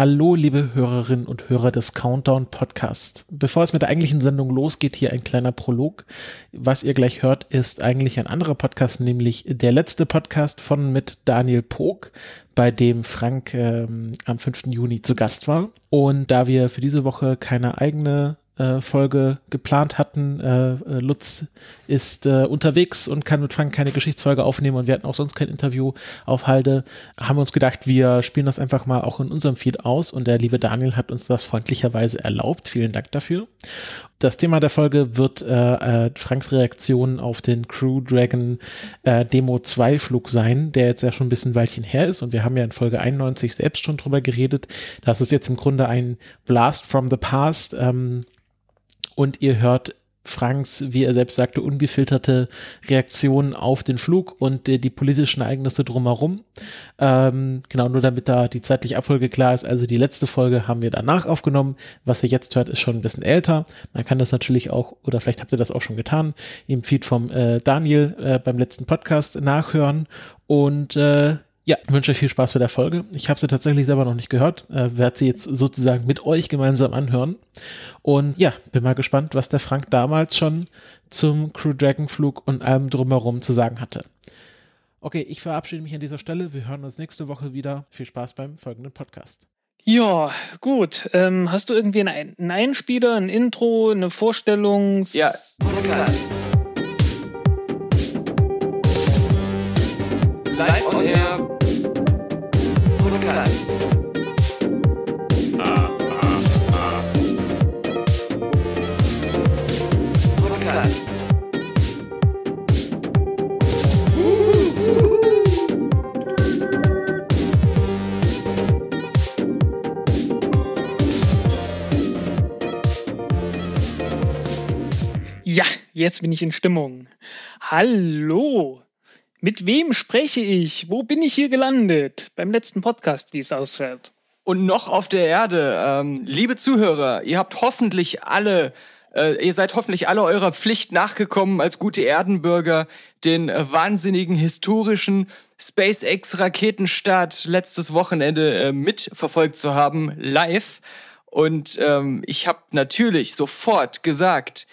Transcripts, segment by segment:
Hallo, liebe Hörerinnen und Hörer des Countdown Podcasts. Bevor es mit der eigentlichen Sendung losgeht, hier ein kleiner Prolog. Was ihr gleich hört, ist eigentlich ein anderer Podcast, nämlich der letzte Podcast von mit Daniel Pog, bei dem Frank ähm, am 5. Juni zu Gast war. Und da wir für diese Woche keine eigene äh, Folge geplant hatten. Äh, äh, Lutz ist äh, unterwegs und kann mit Frank keine Geschichtsfolge aufnehmen und wir hatten auch sonst kein Interview auf Halde. Haben wir uns gedacht, wir spielen das einfach mal auch in unserem Feed aus und der liebe Daniel hat uns das freundlicherweise erlaubt. Vielen Dank dafür. Das Thema der Folge wird äh, Franks Reaktion auf den Crew Dragon Demo 2 Flug sein, der jetzt ja schon ein bisschen Weilchen her ist und wir haben ja in Folge 91 selbst schon drüber geredet. Das ist jetzt im Grunde ein Blast from the Past. Ähm, und ihr hört Franks, wie er selbst sagte, ungefilterte Reaktionen auf den Flug und äh, die politischen Ereignisse drumherum. Ähm, genau, nur damit da die zeitliche Abfolge klar ist. Also die letzte Folge haben wir danach aufgenommen. Was ihr jetzt hört, ist schon ein bisschen älter. Man kann das natürlich auch, oder vielleicht habt ihr das auch schon getan, im Feed vom äh, Daniel äh, beim letzten Podcast nachhören. Und äh, ja, wünsche euch viel Spaß bei der Folge. Ich habe sie tatsächlich selber noch nicht gehört, äh, werde sie jetzt sozusagen mit euch gemeinsam anhören. Und ja, bin mal gespannt, was der Frank damals schon zum Crew Dragon Flug und allem drumherum zu sagen hatte. Okay, ich verabschiede mich an dieser Stelle. Wir hören uns nächste Woche wieder. Viel Spaß beim folgenden Podcast. Ja, gut. Ähm, hast du irgendwie einen, einen Einspieler, ein Intro, eine Vorstellung? Ja, Podcast. Ja, jetzt bin ich in Stimmung. Hallo. Mit wem spreche ich? Wo bin ich hier gelandet? Beim letzten Podcast, wie es ausschaut. Und noch auf der Erde, ähm, liebe Zuhörer, ihr habt hoffentlich alle, äh, ihr seid hoffentlich alle eurer Pflicht nachgekommen, als gute Erdenbürger den äh, wahnsinnigen historischen SpaceX-Raketenstart letztes Wochenende äh, mitverfolgt zu haben, live. Und ähm, ich habe natürlich sofort gesagt,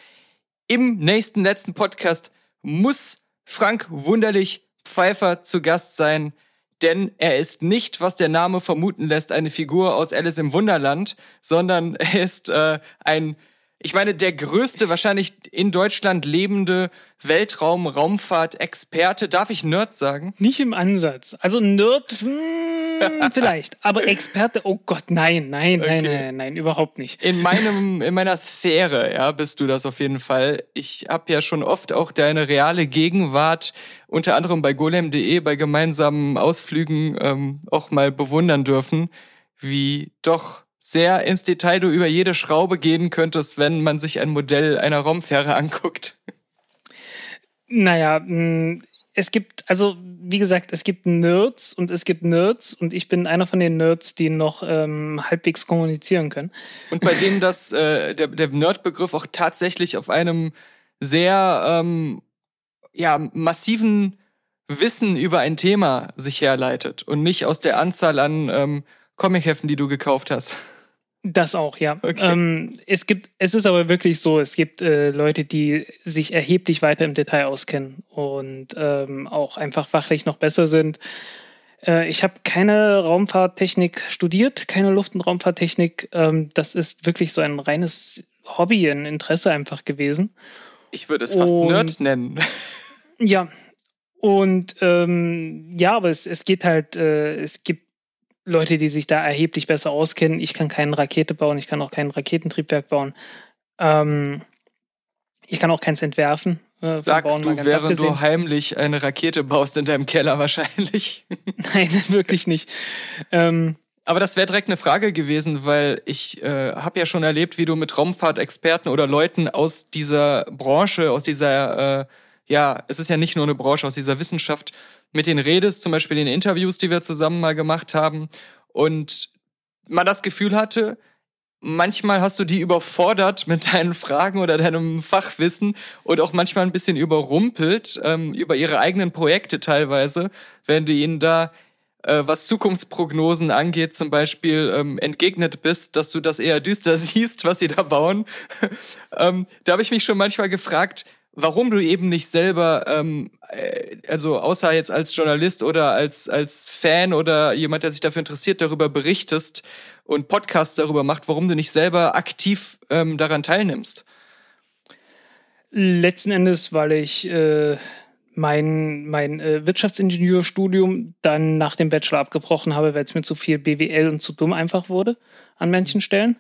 im nächsten letzten Podcast muss Frank Wunderlich Pfeiffer zu Gast sein, denn er ist nicht, was der Name vermuten lässt, eine Figur aus Alice im Wunderland, sondern er ist äh, ein ich meine, der größte, wahrscheinlich in Deutschland lebende Weltraum-Raumfahrt-Experte. Darf ich Nerd sagen? Nicht im Ansatz. Also Nerd, hm, vielleicht. Aber Experte, oh Gott, nein, nein, okay. nein, nein, nein, überhaupt nicht. In meinem, in meiner Sphäre, ja, bist du das auf jeden Fall. Ich habe ja schon oft auch deine reale Gegenwart, unter anderem bei golem.de, bei gemeinsamen Ausflügen ähm, auch mal bewundern dürfen, wie doch sehr ins Detail du über jede Schraube gehen könntest, wenn man sich ein Modell einer Raumfähre anguckt. Naja, mm, es gibt, also wie gesagt, es gibt Nerds und es gibt Nerds und ich bin einer von den Nerds, die noch ähm, halbwegs kommunizieren können. Und bei dem das, äh, der, der Nerd-Begriff auch tatsächlich auf einem sehr ähm, ja, massiven Wissen über ein Thema sich herleitet und nicht aus der Anzahl an ähm, Comicheften, die du gekauft hast. Das auch, ja. Okay. Ähm, es gibt, es ist aber wirklich so, es gibt äh, Leute, die sich erheblich weiter im Detail auskennen und ähm, auch einfach fachlich noch besser sind. Äh, ich habe keine Raumfahrttechnik studiert, keine Luft- und Raumfahrttechnik. Ähm, das ist wirklich so ein reines Hobby, ein Interesse einfach gewesen. Ich würde es fast und, Nerd nennen. ja. Und ähm, ja, aber es, es geht halt, äh, es gibt Leute, die sich da erheblich besser auskennen. Ich kann keine Rakete bauen, ich kann auch kein Raketentriebwerk bauen. Ähm, ich kann auch keins entwerfen. Äh, Sagst du, während abgesehen. du heimlich eine Rakete baust in deinem Keller wahrscheinlich? Nein, wirklich nicht. Ähm, aber das wäre direkt eine Frage gewesen, weil ich äh, habe ja schon erlebt, wie du mit Raumfahrtexperten oder Leuten aus dieser Branche, aus dieser, äh, ja, es ist ja nicht nur eine Branche, aus dieser Wissenschaft mit denen redest, zum Beispiel in den Interviews, die wir zusammen mal gemacht haben, und man das Gefühl hatte, manchmal hast du die überfordert mit deinen Fragen oder deinem Fachwissen und auch manchmal ein bisschen überrumpelt ähm, über ihre eigenen Projekte teilweise, wenn du ihnen da äh, was Zukunftsprognosen angeht, zum Beispiel ähm, entgegnet bist, dass du das eher düster siehst, was sie da bauen. ähm, da habe ich mich schon manchmal gefragt, warum du eben nicht selber, ähm, äh, also außer jetzt als Journalist oder als, als Fan oder jemand, der sich dafür interessiert, darüber berichtest und Podcasts darüber macht, warum du nicht selber aktiv ähm, daran teilnimmst. Letzten Endes, weil ich äh, mein, mein äh, Wirtschaftsingenieurstudium dann nach dem Bachelor abgebrochen habe, weil es mir zu viel BWL und zu dumm einfach wurde an manchen Stellen.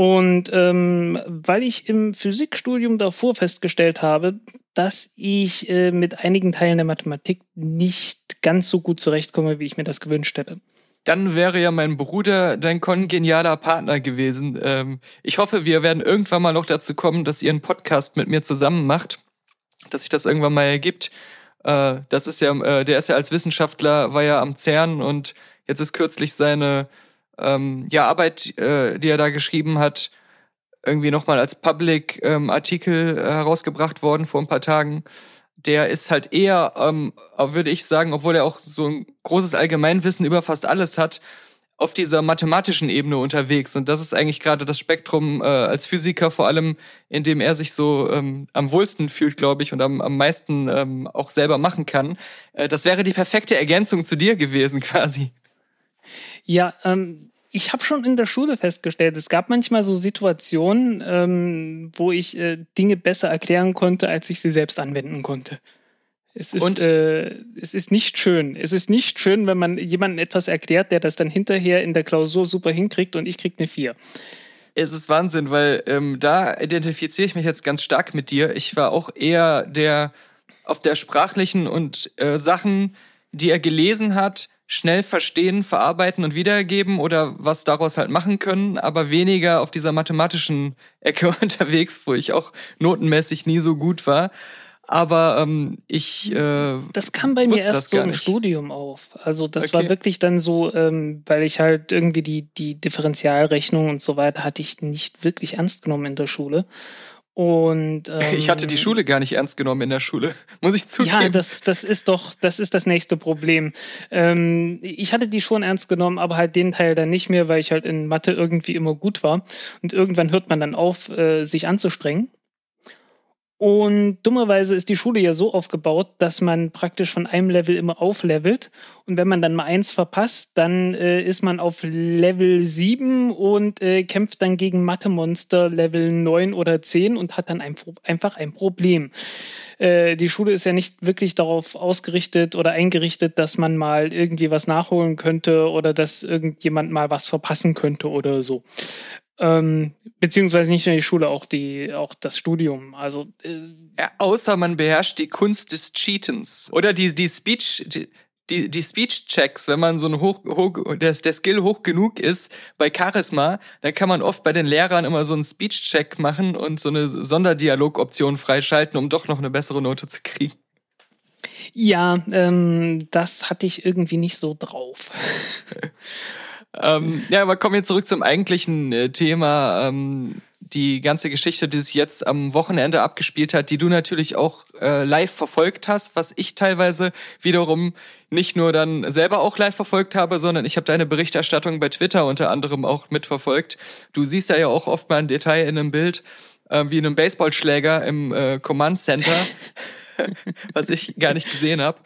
Und ähm, weil ich im Physikstudium davor festgestellt habe, dass ich äh, mit einigen Teilen der Mathematik nicht ganz so gut zurechtkomme, wie ich mir das gewünscht hätte. Dann wäre ja mein Bruder dein kongenialer Partner gewesen. Ähm, ich hoffe, wir werden irgendwann mal noch dazu kommen, dass ihr einen Podcast mit mir zusammen macht dass sich das irgendwann mal ergibt. Äh, das ist ja, äh, der ist ja als Wissenschaftler, war ja am CERN und jetzt ist kürzlich seine ähm, ja, Arbeit, äh, die er da geschrieben hat, irgendwie nochmal als Public-Artikel ähm, herausgebracht worden vor ein paar Tagen. Der ist halt eher, ähm, würde ich sagen, obwohl er auch so ein großes Allgemeinwissen über fast alles hat, auf dieser mathematischen Ebene unterwegs. Und das ist eigentlich gerade das Spektrum äh, als Physiker, vor allem, in dem er sich so ähm, am wohlsten fühlt, glaube ich, und am, am meisten ähm, auch selber machen kann. Äh, das wäre die perfekte Ergänzung zu dir gewesen, quasi. Ja, ähm, ich habe schon in der Schule festgestellt, es gab manchmal so Situationen, ähm, wo ich äh, Dinge besser erklären konnte, als ich sie selbst anwenden konnte. Es ist, und, äh, es ist nicht schön. Es ist nicht schön, wenn man jemandem etwas erklärt, der das dann hinterher in der Klausur super hinkriegt und ich krieg eine 4. Es ist Wahnsinn, weil ähm, da identifiziere ich mich jetzt ganz stark mit dir. Ich war auch eher der auf der sprachlichen und äh, Sachen, die er gelesen hat, schnell verstehen, verarbeiten und wiedergeben oder was daraus halt machen können, aber weniger auf dieser mathematischen Ecke unterwegs, wo ich auch notenmäßig nie so gut war. Aber ähm, ich. Äh, das kam bei mir erst so im Studium auf. Also das okay. war wirklich dann so, ähm, weil ich halt irgendwie die, die Differentialrechnung und so weiter hatte ich nicht wirklich ernst genommen in der Schule. Und ähm, ich hatte die ähm, Schule gar nicht ernst genommen in der Schule, muss ich zugeben. Ja, das, das ist doch, das ist das nächste Problem. Ähm, ich hatte die schon ernst genommen, aber halt den Teil dann nicht mehr, weil ich halt in Mathe irgendwie immer gut war. Und irgendwann hört man dann auf, äh, sich anzustrengen. Und dummerweise ist die Schule ja so aufgebaut, dass man praktisch von einem Level immer auflevelt. Und wenn man dann mal eins verpasst, dann äh, ist man auf Level 7 und äh, kämpft dann gegen Mathe-Monster Level 9 oder 10 und hat dann ein, einfach ein Problem. Äh, die Schule ist ja nicht wirklich darauf ausgerichtet oder eingerichtet, dass man mal irgendwie was nachholen könnte oder dass irgendjemand mal was verpassen könnte oder so. Ähm, beziehungsweise nicht nur die Schule, auch die, auch das Studium. Also äh, ja, außer man beherrscht die Kunst des Cheatens oder die die Speech die, die Speech-Checks, wenn man so ein hoch, hoch der, der Skill hoch genug ist bei Charisma, dann kann man oft bei den Lehrern immer so einen Speech-Check machen und so eine Sonderdialog-Option freischalten, um doch noch eine bessere Note zu kriegen. Ja, ähm, das hatte ich irgendwie nicht so drauf. ähm, ja, aber kommen wir zurück zum eigentlichen äh, Thema. Ähm, die ganze Geschichte, die sich jetzt am Wochenende abgespielt hat, die du natürlich auch äh, live verfolgt hast, was ich teilweise wiederum nicht nur dann selber auch live verfolgt habe, sondern ich habe deine Berichterstattung bei Twitter unter anderem auch mitverfolgt. Du siehst da ja auch oft mal ein Detail in einem Bild, äh, wie einem Baseballschläger im äh, Command Center, was ich gar nicht gesehen habe.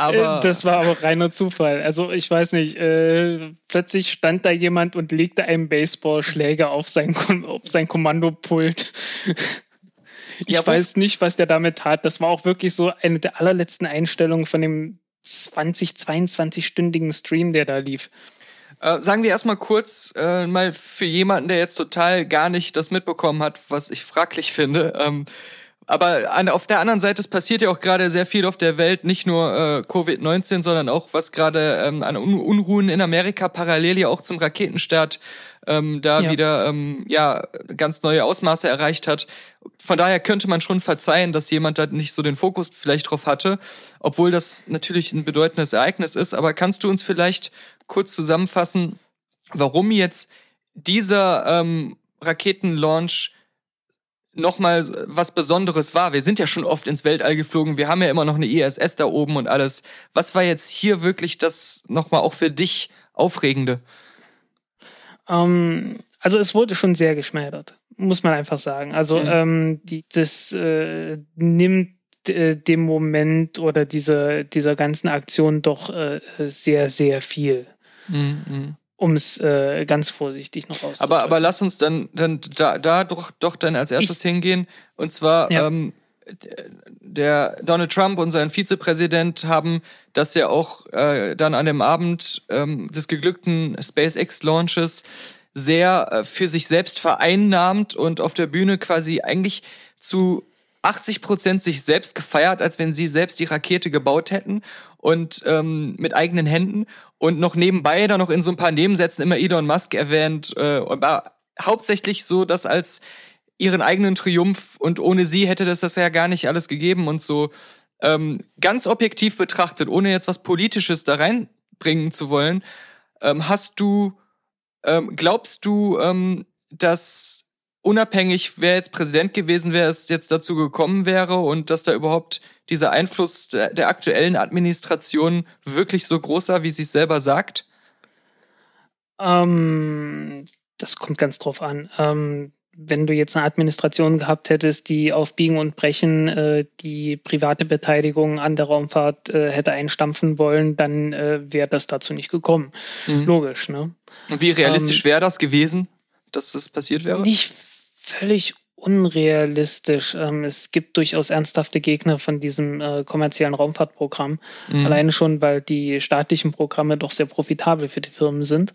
Aber äh, das war aber reiner Zufall. Also ich weiß nicht, äh, plötzlich stand da jemand und legte einen Baseballschläger auf sein, auf sein Kommandopult. ich ja, weiß nicht, was der damit tat. Das war auch wirklich so eine der allerletzten Einstellungen von dem 20, 22-stündigen Stream, der da lief. Äh, sagen wir erstmal kurz, äh, mal für jemanden, der jetzt total gar nicht das mitbekommen hat, was ich fraglich finde. Ähm, aber an, auf der anderen Seite, es passiert ja auch gerade sehr viel auf der Welt, nicht nur äh, Covid-19, sondern auch was gerade ähm, an Un Unruhen in Amerika parallel ja auch zum Raketenstart ähm, da ja. wieder ähm, ja ganz neue Ausmaße erreicht hat. Von daher könnte man schon verzeihen, dass jemand da nicht so den Fokus vielleicht drauf hatte, obwohl das natürlich ein bedeutendes Ereignis ist. Aber kannst du uns vielleicht kurz zusammenfassen, warum jetzt dieser ähm, Raketenlaunch nochmal was Besonderes war. Wir sind ja schon oft ins Weltall geflogen, wir haben ja immer noch eine ISS da oben und alles. Was war jetzt hier wirklich das nochmal auch für dich Aufregende? Ähm, also es wurde schon sehr geschmälert, muss man einfach sagen. Also mhm. ähm, die, das äh, nimmt äh, dem Moment oder dieser, dieser ganzen Aktion doch äh, sehr, sehr viel. Mhm. Um es äh, ganz vorsichtig noch auszudrücken. Aber, aber lass uns dann, dann da, da doch, doch dann als erstes ich, hingehen. Und zwar, ja. ähm, der Donald Trump und sein Vizepräsident haben das ja auch äh, dann an dem Abend ähm, des geglückten SpaceX-Launches sehr äh, für sich selbst vereinnahmt und auf der Bühne quasi eigentlich zu 80 Prozent sich selbst gefeiert, als wenn sie selbst die Rakete gebaut hätten und ähm, mit eigenen Händen und noch nebenbei dann noch in so ein paar Nebensätzen immer Elon Musk erwähnt äh, und war hauptsächlich so, dass als ihren eigenen Triumph und ohne sie hätte das das ja gar nicht alles gegeben und so ähm, ganz objektiv betrachtet, ohne jetzt was Politisches da reinbringen zu wollen, ähm, hast du, ähm, glaubst du, ähm, dass unabhängig, wer jetzt Präsident gewesen wäre, es jetzt dazu gekommen wäre und dass da überhaupt dieser Einfluss der, der aktuellen Administration wirklich so groß war, wie sie es selber sagt? Ähm, das kommt ganz drauf an. Ähm, wenn du jetzt eine Administration gehabt hättest, die auf Biegen und Brechen äh, die private Beteiligung an der Raumfahrt äh, hätte einstampfen wollen, dann äh, wäre das dazu nicht gekommen. Mhm. Logisch, ne? Und wie realistisch ähm, wäre das gewesen, dass das passiert wäre? Nicht völlig unrealistisch. Ähm, es gibt durchaus ernsthafte Gegner von diesem äh, kommerziellen Raumfahrtprogramm. Mhm. Alleine schon, weil die staatlichen Programme doch sehr profitabel für die Firmen sind.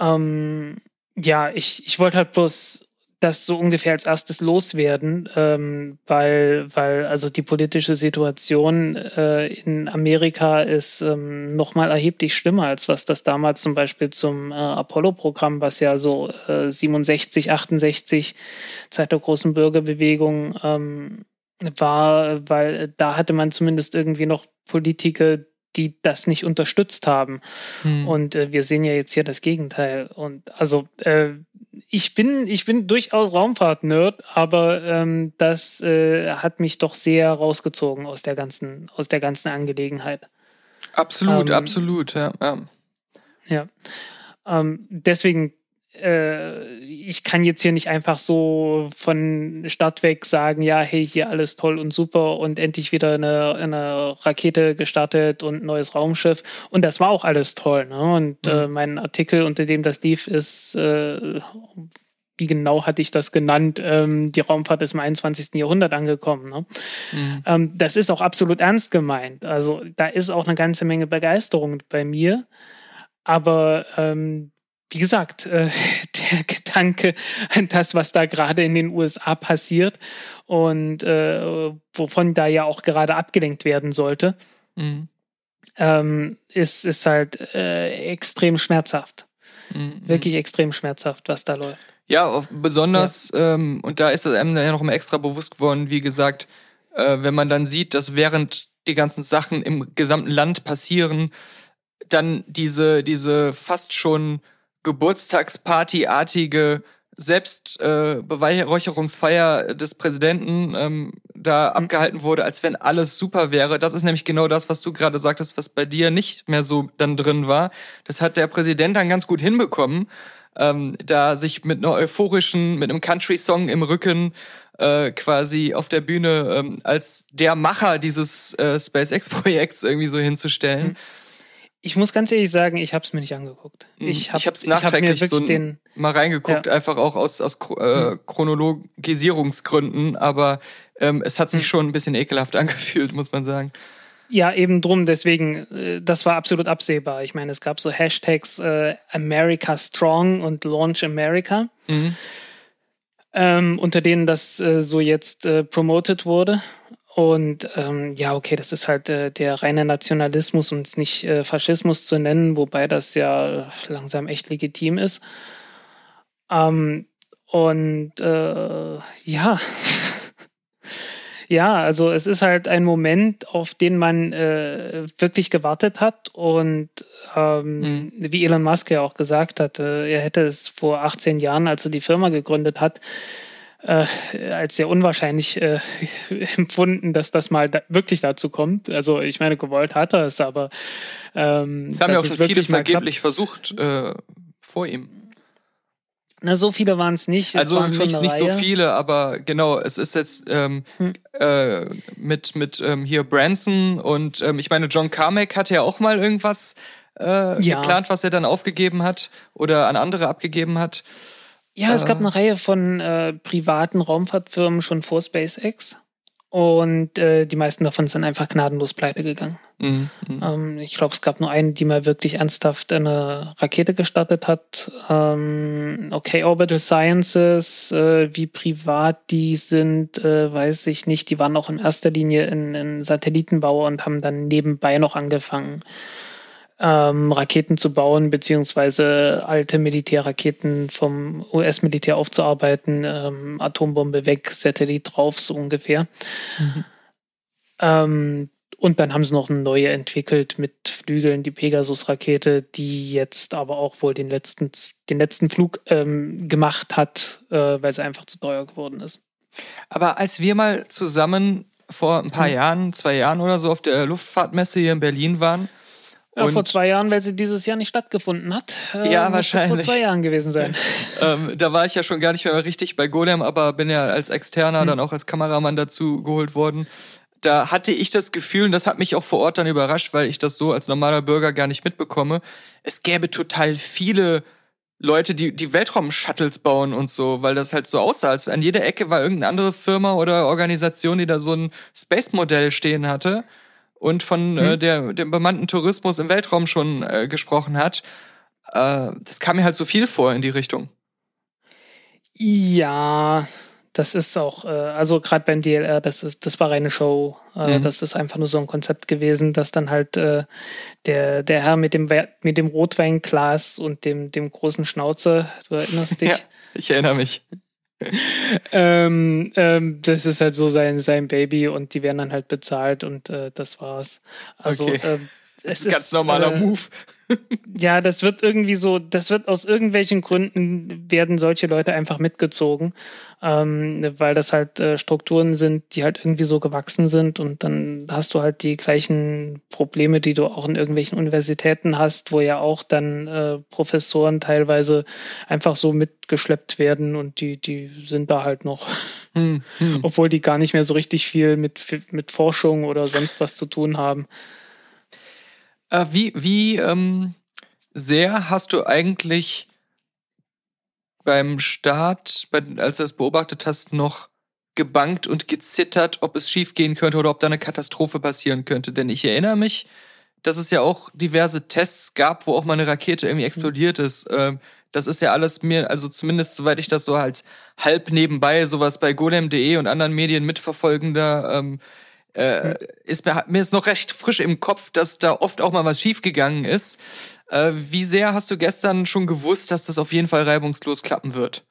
Ähm, ja, ich, ich wollte halt bloß das so ungefähr als erstes loswerden, ähm, weil, weil also die politische Situation äh, in Amerika ist ähm, nochmal erheblich schlimmer, als was das damals zum Beispiel zum äh, Apollo-Programm, was ja so äh, 67, 68 Zeit der großen Bürgerbewegung ähm, war, weil da hatte man zumindest irgendwie noch Politiker, die das nicht unterstützt haben. Hm. Und äh, wir sehen ja jetzt hier das Gegenteil. Und also äh, ich bin, ich bin durchaus Raumfahrt-Nerd, aber ähm, das äh, hat mich doch sehr rausgezogen aus der ganzen, aus der ganzen Angelegenheit. Absolut, ähm, absolut, ja. Ja. ja. Ähm, deswegen ich kann jetzt hier nicht einfach so von Start weg sagen, ja, hey, hier alles toll und super und endlich wieder eine, eine Rakete gestartet und neues Raumschiff. Und das war auch alles toll. Ne? Und äh, mhm. äh, mein Artikel, unter dem das lief, ist, äh, wie genau hatte ich das genannt, ähm, die Raumfahrt ist im 21. Jahrhundert angekommen. Ne? Mhm. Ähm, das ist auch absolut ernst gemeint. Also da ist auch eine ganze Menge Begeisterung bei mir. Aber ähm, wie gesagt, äh, der Gedanke an das, was da gerade in den USA passiert und äh, wovon da ja auch gerade abgelenkt werden sollte, mhm. ähm, ist, ist halt äh, extrem schmerzhaft. Mhm. Wirklich extrem schmerzhaft, was da läuft. Ja, besonders, ja. Ähm, und da ist es einem ja noch mal extra bewusst geworden, wie gesagt, äh, wenn man dann sieht, dass während die ganzen Sachen im gesamten Land passieren, dann diese, diese fast schon Geburtstagsparty-artige Selbstbeweihräucherungsfeier äh, des Präsidenten ähm, da mhm. abgehalten wurde, als wenn alles super wäre. Das ist nämlich genau das, was du gerade sagtest, was bei dir nicht mehr so dann drin war. Das hat der Präsident dann ganz gut hinbekommen, ähm, da sich mit einer euphorischen, mit einem Country-Song im Rücken äh, quasi auf der Bühne ähm, als der Macher dieses äh, SpaceX-Projekts irgendwie so hinzustellen. Mhm. Ich muss ganz ehrlich sagen, ich habe es mir nicht angeguckt. Mhm. Ich habe es nachträglich hab so den, mal reingeguckt, ja. einfach auch aus, aus äh, mhm. Chronologisierungsgründen, aber ähm, es hat sich mhm. schon ein bisschen ekelhaft angefühlt, muss man sagen. Ja, eben drum, deswegen, äh, das war absolut absehbar. Ich meine, es gab so Hashtags äh, America Strong und Launch America, mhm. ähm, unter denen das äh, so jetzt promoted wurde. Und ähm, ja, okay, das ist halt äh, der reine Nationalismus und es nicht äh, Faschismus zu nennen, wobei das ja langsam echt legitim ist. Ähm, und äh, ja, ja, also es ist halt ein Moment, auf den man äh, wirklich gewartet hat. Und ähm, mhm. wie Elon Musk ja auch gesagt hat, er hätte es vor 18 Jahren, als er die Firma gegründet hat, äh, als sehr unwahrscheinlich äh, empfunden, dass das mal da wirklich dazu kommt. Also ich meine, gewollt hat er es, aber ähm, das haben ja auch schon viele vergeblich versucht äh, vor ihm. Na, so viele waren es nicht. also nicht, nicht so viele, aber genau, es ist jetzt ähm, hm. äh, mit, mit ähm, hier Branson und ähm, ich meine, John Carmack hatte ja auch mal irgendwas äh, ja. geplant, was er dann aufgegeben hat oder an andere abgegeben hat. Ja, es gab äh. eine Reihe von äh, privaten Raumfahrtfirmen schon vor SpaceX. Und äh, die meisten davon sind einfach gnadenlos pleite gegangen. Mhm, mhm. ähm, ich glaube, es gab nur eine, die mal wirklich ernsthaft eine Rakete gestartet hat. Ähm, okay, Orbital Sciences, äh, wie privat die sind, äh, weiß ich nicht. Die waren auch in erster Linie in, in Satellitenbau und haben dann nebenbei noch angefangen, ähm, Raketen zu bauen, beziehungsweise alte Militärraketen vom US-Militär aufzuarbeiten, ähm, Atombombe weg, Satellit drauf, so ungefähr. Mhm. Ähm, und dann haben sie noch eine neue entwickelt mit Flügeln, die Pegasus-Rakete, die jetzt aber auch wohl den letzten, den letzten Flug ähm, gemacht hat, äh, weil sie einfach zu teuer geworden ist. Aber als wir mal zusammen vor ein paar hm. Jahren, zwei Jahren oder so auf der Luftfahrtmesse hier in Berlin waren, ja, vor zwei Jahren, weil sie dieses Jahr nicht stattgefunden hat. Äh, ja, wahrscheinlich. Das vor zwei Jahren gewesen sein. ähm, da war ich ja schon gar nicht mehr richtig bei Golem, aber bin ja als Externer hm. dann auch als Kameramann dazu geholt worden. Da hatte ich das Gefühl, und das hat mich auch vor Ort dann überrascht, weil ich das so als normaler Bürger gar nicht mitbekomme, es gäbe total viele Leute, die, die Weltraum-Shuttles bauen und so, weil das halt so aussah, als an jeder Ecke war irgendeine andere Firma oder Organisation, die da so ein Space-Modell stehen hatte und von hm. äh, der, dem bemannten Tourismus im Weltraum schon äh, gesprochen hat. Äh, das kam mir halt so viel vor in die Richtung. Ja, das ist auch, äh, also gerade beim DLR, das ist, das war reine Show. Äh, mhm. Das ist einfach nur so ein Konzept gewesen, dass dann halt äh, der, der Herr mit dem mit dem Rotweinglas und dem, dem großen Schnauze, du erinnerst dich? Ja, ich erinnere mich ähm, ähm, das ist halt so sein, sein Baby und die werden dann halt bezahlt und äh, das war's. Also okay. ähm, es ganz ist, normaler äh, Move. Ja, das wird irgendwie so, das wird aus irgendwelchen Gründen werden solche Leute einfach mitgezogen, ähm, weil das halt äh, Strukturen sind, die halt irgendwie so gewachsen sind und dann hast du halt die gleichen Probleme, die du auch in irgendwelchen Universitäten hast, wo ja auch dann äh, Professoren teilweise einfach so mitgeschleppt werden und die, die sind da halt noch, hm, hm. obwohl die gar nicht mehr so richtig viel mit, mit Forschung oder sonst was zu tun haben. Äh, wie wie ähm, sehr hast du eigentlich beim Start, bei, als du das beobachtet hast, noch gebankt und gezittert, ob es schiefgehen könnte oder ob da eine Katastrophe passieren könnte? Denn ich erinnere mich, dass es ja auch diverse Tests gab, wo auch mal eine Rakete irgendwie explodiert ist. Ähm, das ist ja alles mir, also zumindest soweit ich das so halt halb nebenbei, sowas bei golem.de und anderen Medien mitverfolgender ähm, äh, ist mir, mir ist noch recht frisch im Kopf, dass da oft auch mal was schiefgegangen ist. Äh, wie sehr hast du gestern schon gewusst, dass das auf jeden Fall reibungslos klappen wird?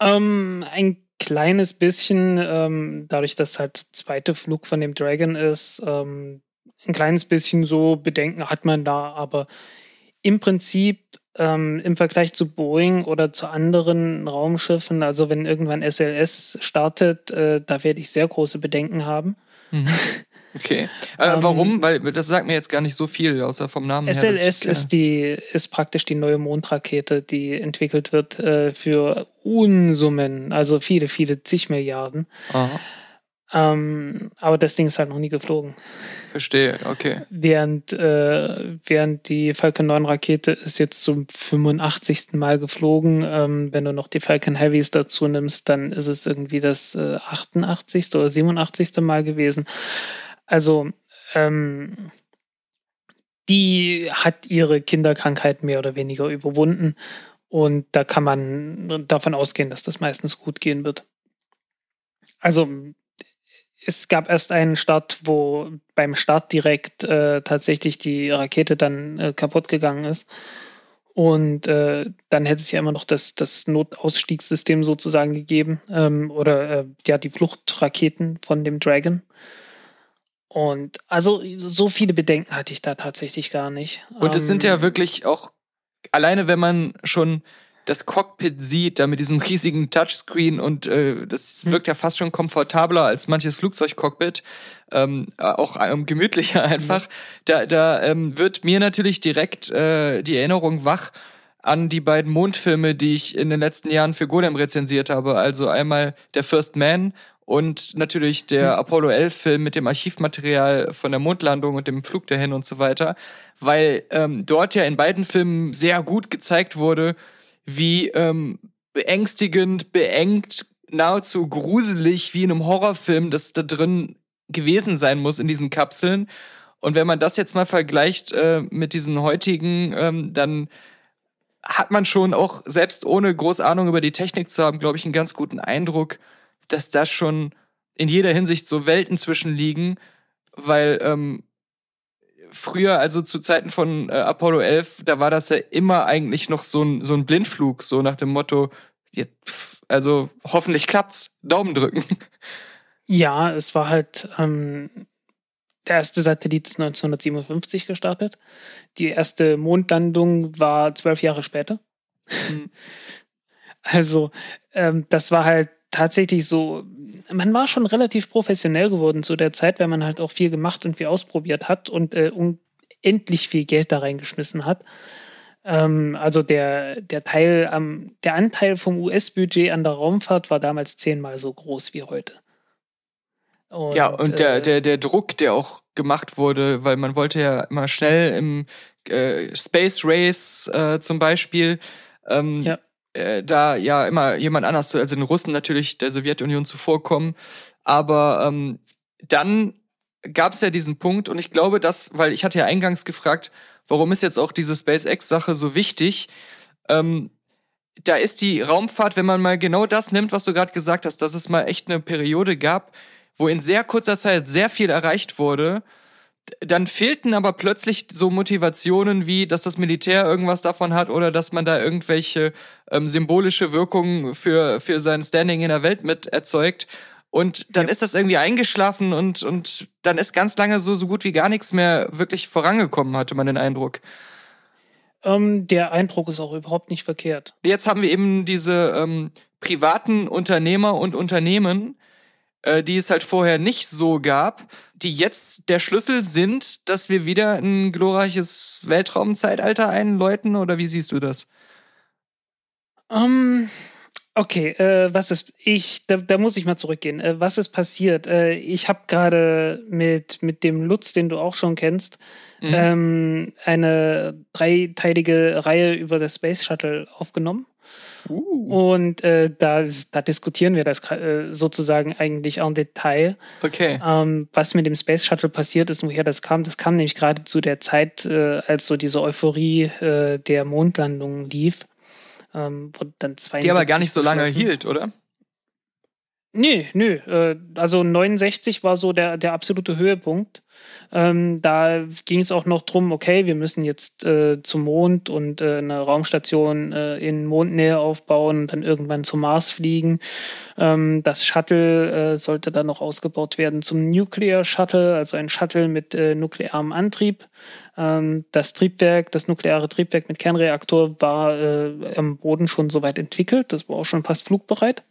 Ähm, ein kleines bisschen, ähm, dadurch, dass halt der zweite Flug von dem Dragon ist, ähm, ein kleines bisschen so Bedenken hat man da, aber im Prinzip ähm, im Vergleich zu Boeing oder zu anderen Raumschiffen, also wenn irgendwann SLS startet, äh, da werde ich sehr große Bedenken haben. Mhm. Okay. Äh, ähm, warum? Weil das sagt mir jetzt gar nicht so viel, außer vom Namen SLS her. SLS ist die ist praktisch die neue Mondrakete, die entwickelt wird äh, für Unsummen, also viele, viele zig Milliarden. Aha. Ähm, aber das Ding ist halt noch nie geflogen. Verstehe, okay. Während, äh, während die Falcon 9 Rakete ist jetzt zum 85. Mal geflogen. Ähm, wenn du noch die Falcon Heavies dazu nimmst, dann ist es irgendwie das äh, 88. oder 87. Mal gewesen. Also, ähm, die hat ihre Kinderkrankheit mehr oder weniger überwunden. Und da kann man davon ausgehen, dass das meistens gut gehen wird. Also es gab erst einen Start, wo beim Start direkt äh, tatsächlich die Rakete dann äh, kaputt gegangen ist. Und äh, dann hätte es ja immer noch das, das Notausstiegssystem sozusagen gegeben. Ähm, oder äh, ja, die Fluchtraketen von dem Dragon. Und also so viele Bedenken hatte ich da tatsächlich gar nicht. Und es sind ja ähm, wirklich auch, alleine wenn man schon das Cockpit sieht, da mit diesem riesigen Touchscreen und äh, das hm. wirkt ja fast schon komfortabler als manches Flugzeugcockpit, ähm, auch ähm, gemütlicher einfach. Da, da ähm, wird mir natürlich direkt äh, die Erinnerung wach an die beiden Mondfilme, die ich in den letzten Jahren für Golem rezensiert habe. Also einmal der First Man und natürlich der hm. Apollo 11 Film mit dem Archivmaterial von der Mondlandung und dem Flug dahin und so weiter, weil ähm, dort ja in beiden Filmen sehr gut gezeigt wurde, wie ähm, beängstigend, beengt, nahezu gruselig wie in einem Horrorfilm das da drin gewesen sein muss in diesen Kapseln. Und wenn man das jetzt mal vergleicht äh, mit diesen heutigen, ähm, dann hat man schon auch, selbst ohne groß Ahnung über die Technik zu haben, glaube ich, einen ganz guten Eindruck, dass da schon in jeder Hinsicht so Welten zwischen liegen, weil ähm, früher, also zu Zeiten von äh, Apollo 11, da war das ja immer eigentlich noch so ein, so ein Blindflug, so nach dem Motto, also hoffentlich klappt's, Daumen drücken. Ja, es war halt, ähm, der erste Satellit ist 1957 gestartet. Die erste Mondlandung war zwölf Jahre später. Mhm. Also, ähm, das war halt tatsächlich so, man war schon relativ professionell geworden zu der Zeit, weil man halt auch viel gemacht und viel ausprobiert hat und äh, unendlich viel Geld da reingeschmissen hat. Ähm, also der, der Teil am, der Anteil vom US-Budget an der Raumfahrt war damals zehnmal so groß wie heute. Und, ja, und der, äh, der, der Druck, der auch gemacht wurde, weil man wollte ja immer schnell im äh, Space Race äh, zum Beispiel ähm, ja äh, da ja immer jemand anders, also den Russen natürlich der Sowjetunion zuvorkommen. Aber ähm, dann gab es ja diesen Punkt und ich glaube, dass, weil ich hatte ja eingangs gefragt, warum ist jetzt auch diese SpaceX-Sache so wichtig? Ähm, da ist die Raumfahrt, wenn man mal genau das nimmt, was du gerade gesagt hast, dass es mal echt eine Periode gab, wo in sehr kurzer Zeit sehr viel erreicht wurde dann fehlten aber plötzlich so Motivationen wie, dass das Militär irgendwas davon hat oder dass man da irgendwelche ähm, symbolische Wirkungen für, für sein Standing in der Welt mit erzeugt. Und dann ja. ist das irgendwie eingeschlafen und, und dann ist ganz lange so, so gut wie gar nichts mehr wirklich vorangekommen, hatte man den Eindruck. Ähm, der Eindruck ist auch überhaupt nicht verkehrt. Jetzt haben wir eben diese ähm, privaten Unternehmer und Unternehmen, äh, die es halt vorher nicht so gab, die jetzt der Schlüssel sind, dass wir wieder ein glorreiches Weltraumzeitalter einläuten? Oder wie siehst du das? Um, ähm, okay, äh, was ist, ich, da, da, muss ich mal zurückgehen. Äh, was ist passiert? Äh, ich habe gerade mit, mit dem Lutz, den du auch schon kennst, mhm. ähm, eine dreiteilige Reihe über das Space Shuttle aufgenommen. Uh. Und äh, da, da diskutieren wir das äh, sozusagen eigentlich en Detail. Okay. Ähm, was mit dem Space Shuttle passiert ist, woher das kam. Das kam nämlich gerade zu der Zeit, äh, als so diese Euphorie äh, der Mondlandung lief. Ähm, dann Die aber gar nicht so lange hielt, oder? Nö, nö. Äh, also 69 war so der, der absolute Höhepunkt. Ähm, da ging es auch noch drum, okay, wir müssen jetzt äh, zum Mond und äh, eine Raumstation äh, in Mondnähe aufbauen und dann irgendwann zum Mars fliegen. Ähm, das Shuttle äh, sollte dann noch ausgebaut werden zum Nuclear Shuttle, also ein Shuttle mit äh, nuklearem Antrieb. Ähm, das Triebwerk, das nukleare Triebwerk mit Kernreaktor war äh, am Boden schon soweit entwickelt. Das war auch schon fast flugbereit.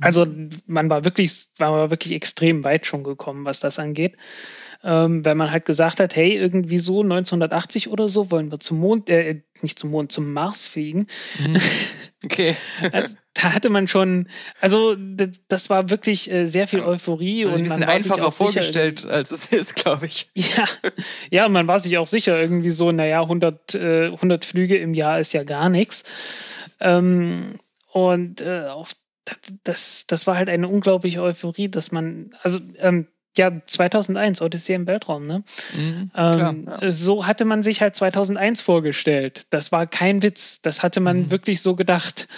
Also man war wirklich, war wirklich extrem weit schon gekommen, was das angeht. Ähm, wenn man halt gesagt hat, hey, irgendwie so 1980 oder so wollen wir zum Mond, äh, nicht zum Mond, zum Mars fliegen. Mhm. Okay. also, da hatte man schon, also das war wirklich äh, sehr viel Euphorie. Also und ein bisschen einfacher vorgestellt, sicher, als es ist, glaube ich. Ja, ja, man war sich auch sicher, irgendwie so, naja, 100, äh, 100 Flüge im Jahr ist ja gar nichts. Ähm, und äh, auf das, das war halt eine unglaubliche Euphorie, dass man, also ähm, ja, 2001, Odyssee im Weltraum, ne? Mhm, ähm, ja. So hatte man sich halt 2001 vorgestellt. Das war kein Witz. Das hatte man mhm. wirklich so gedacht.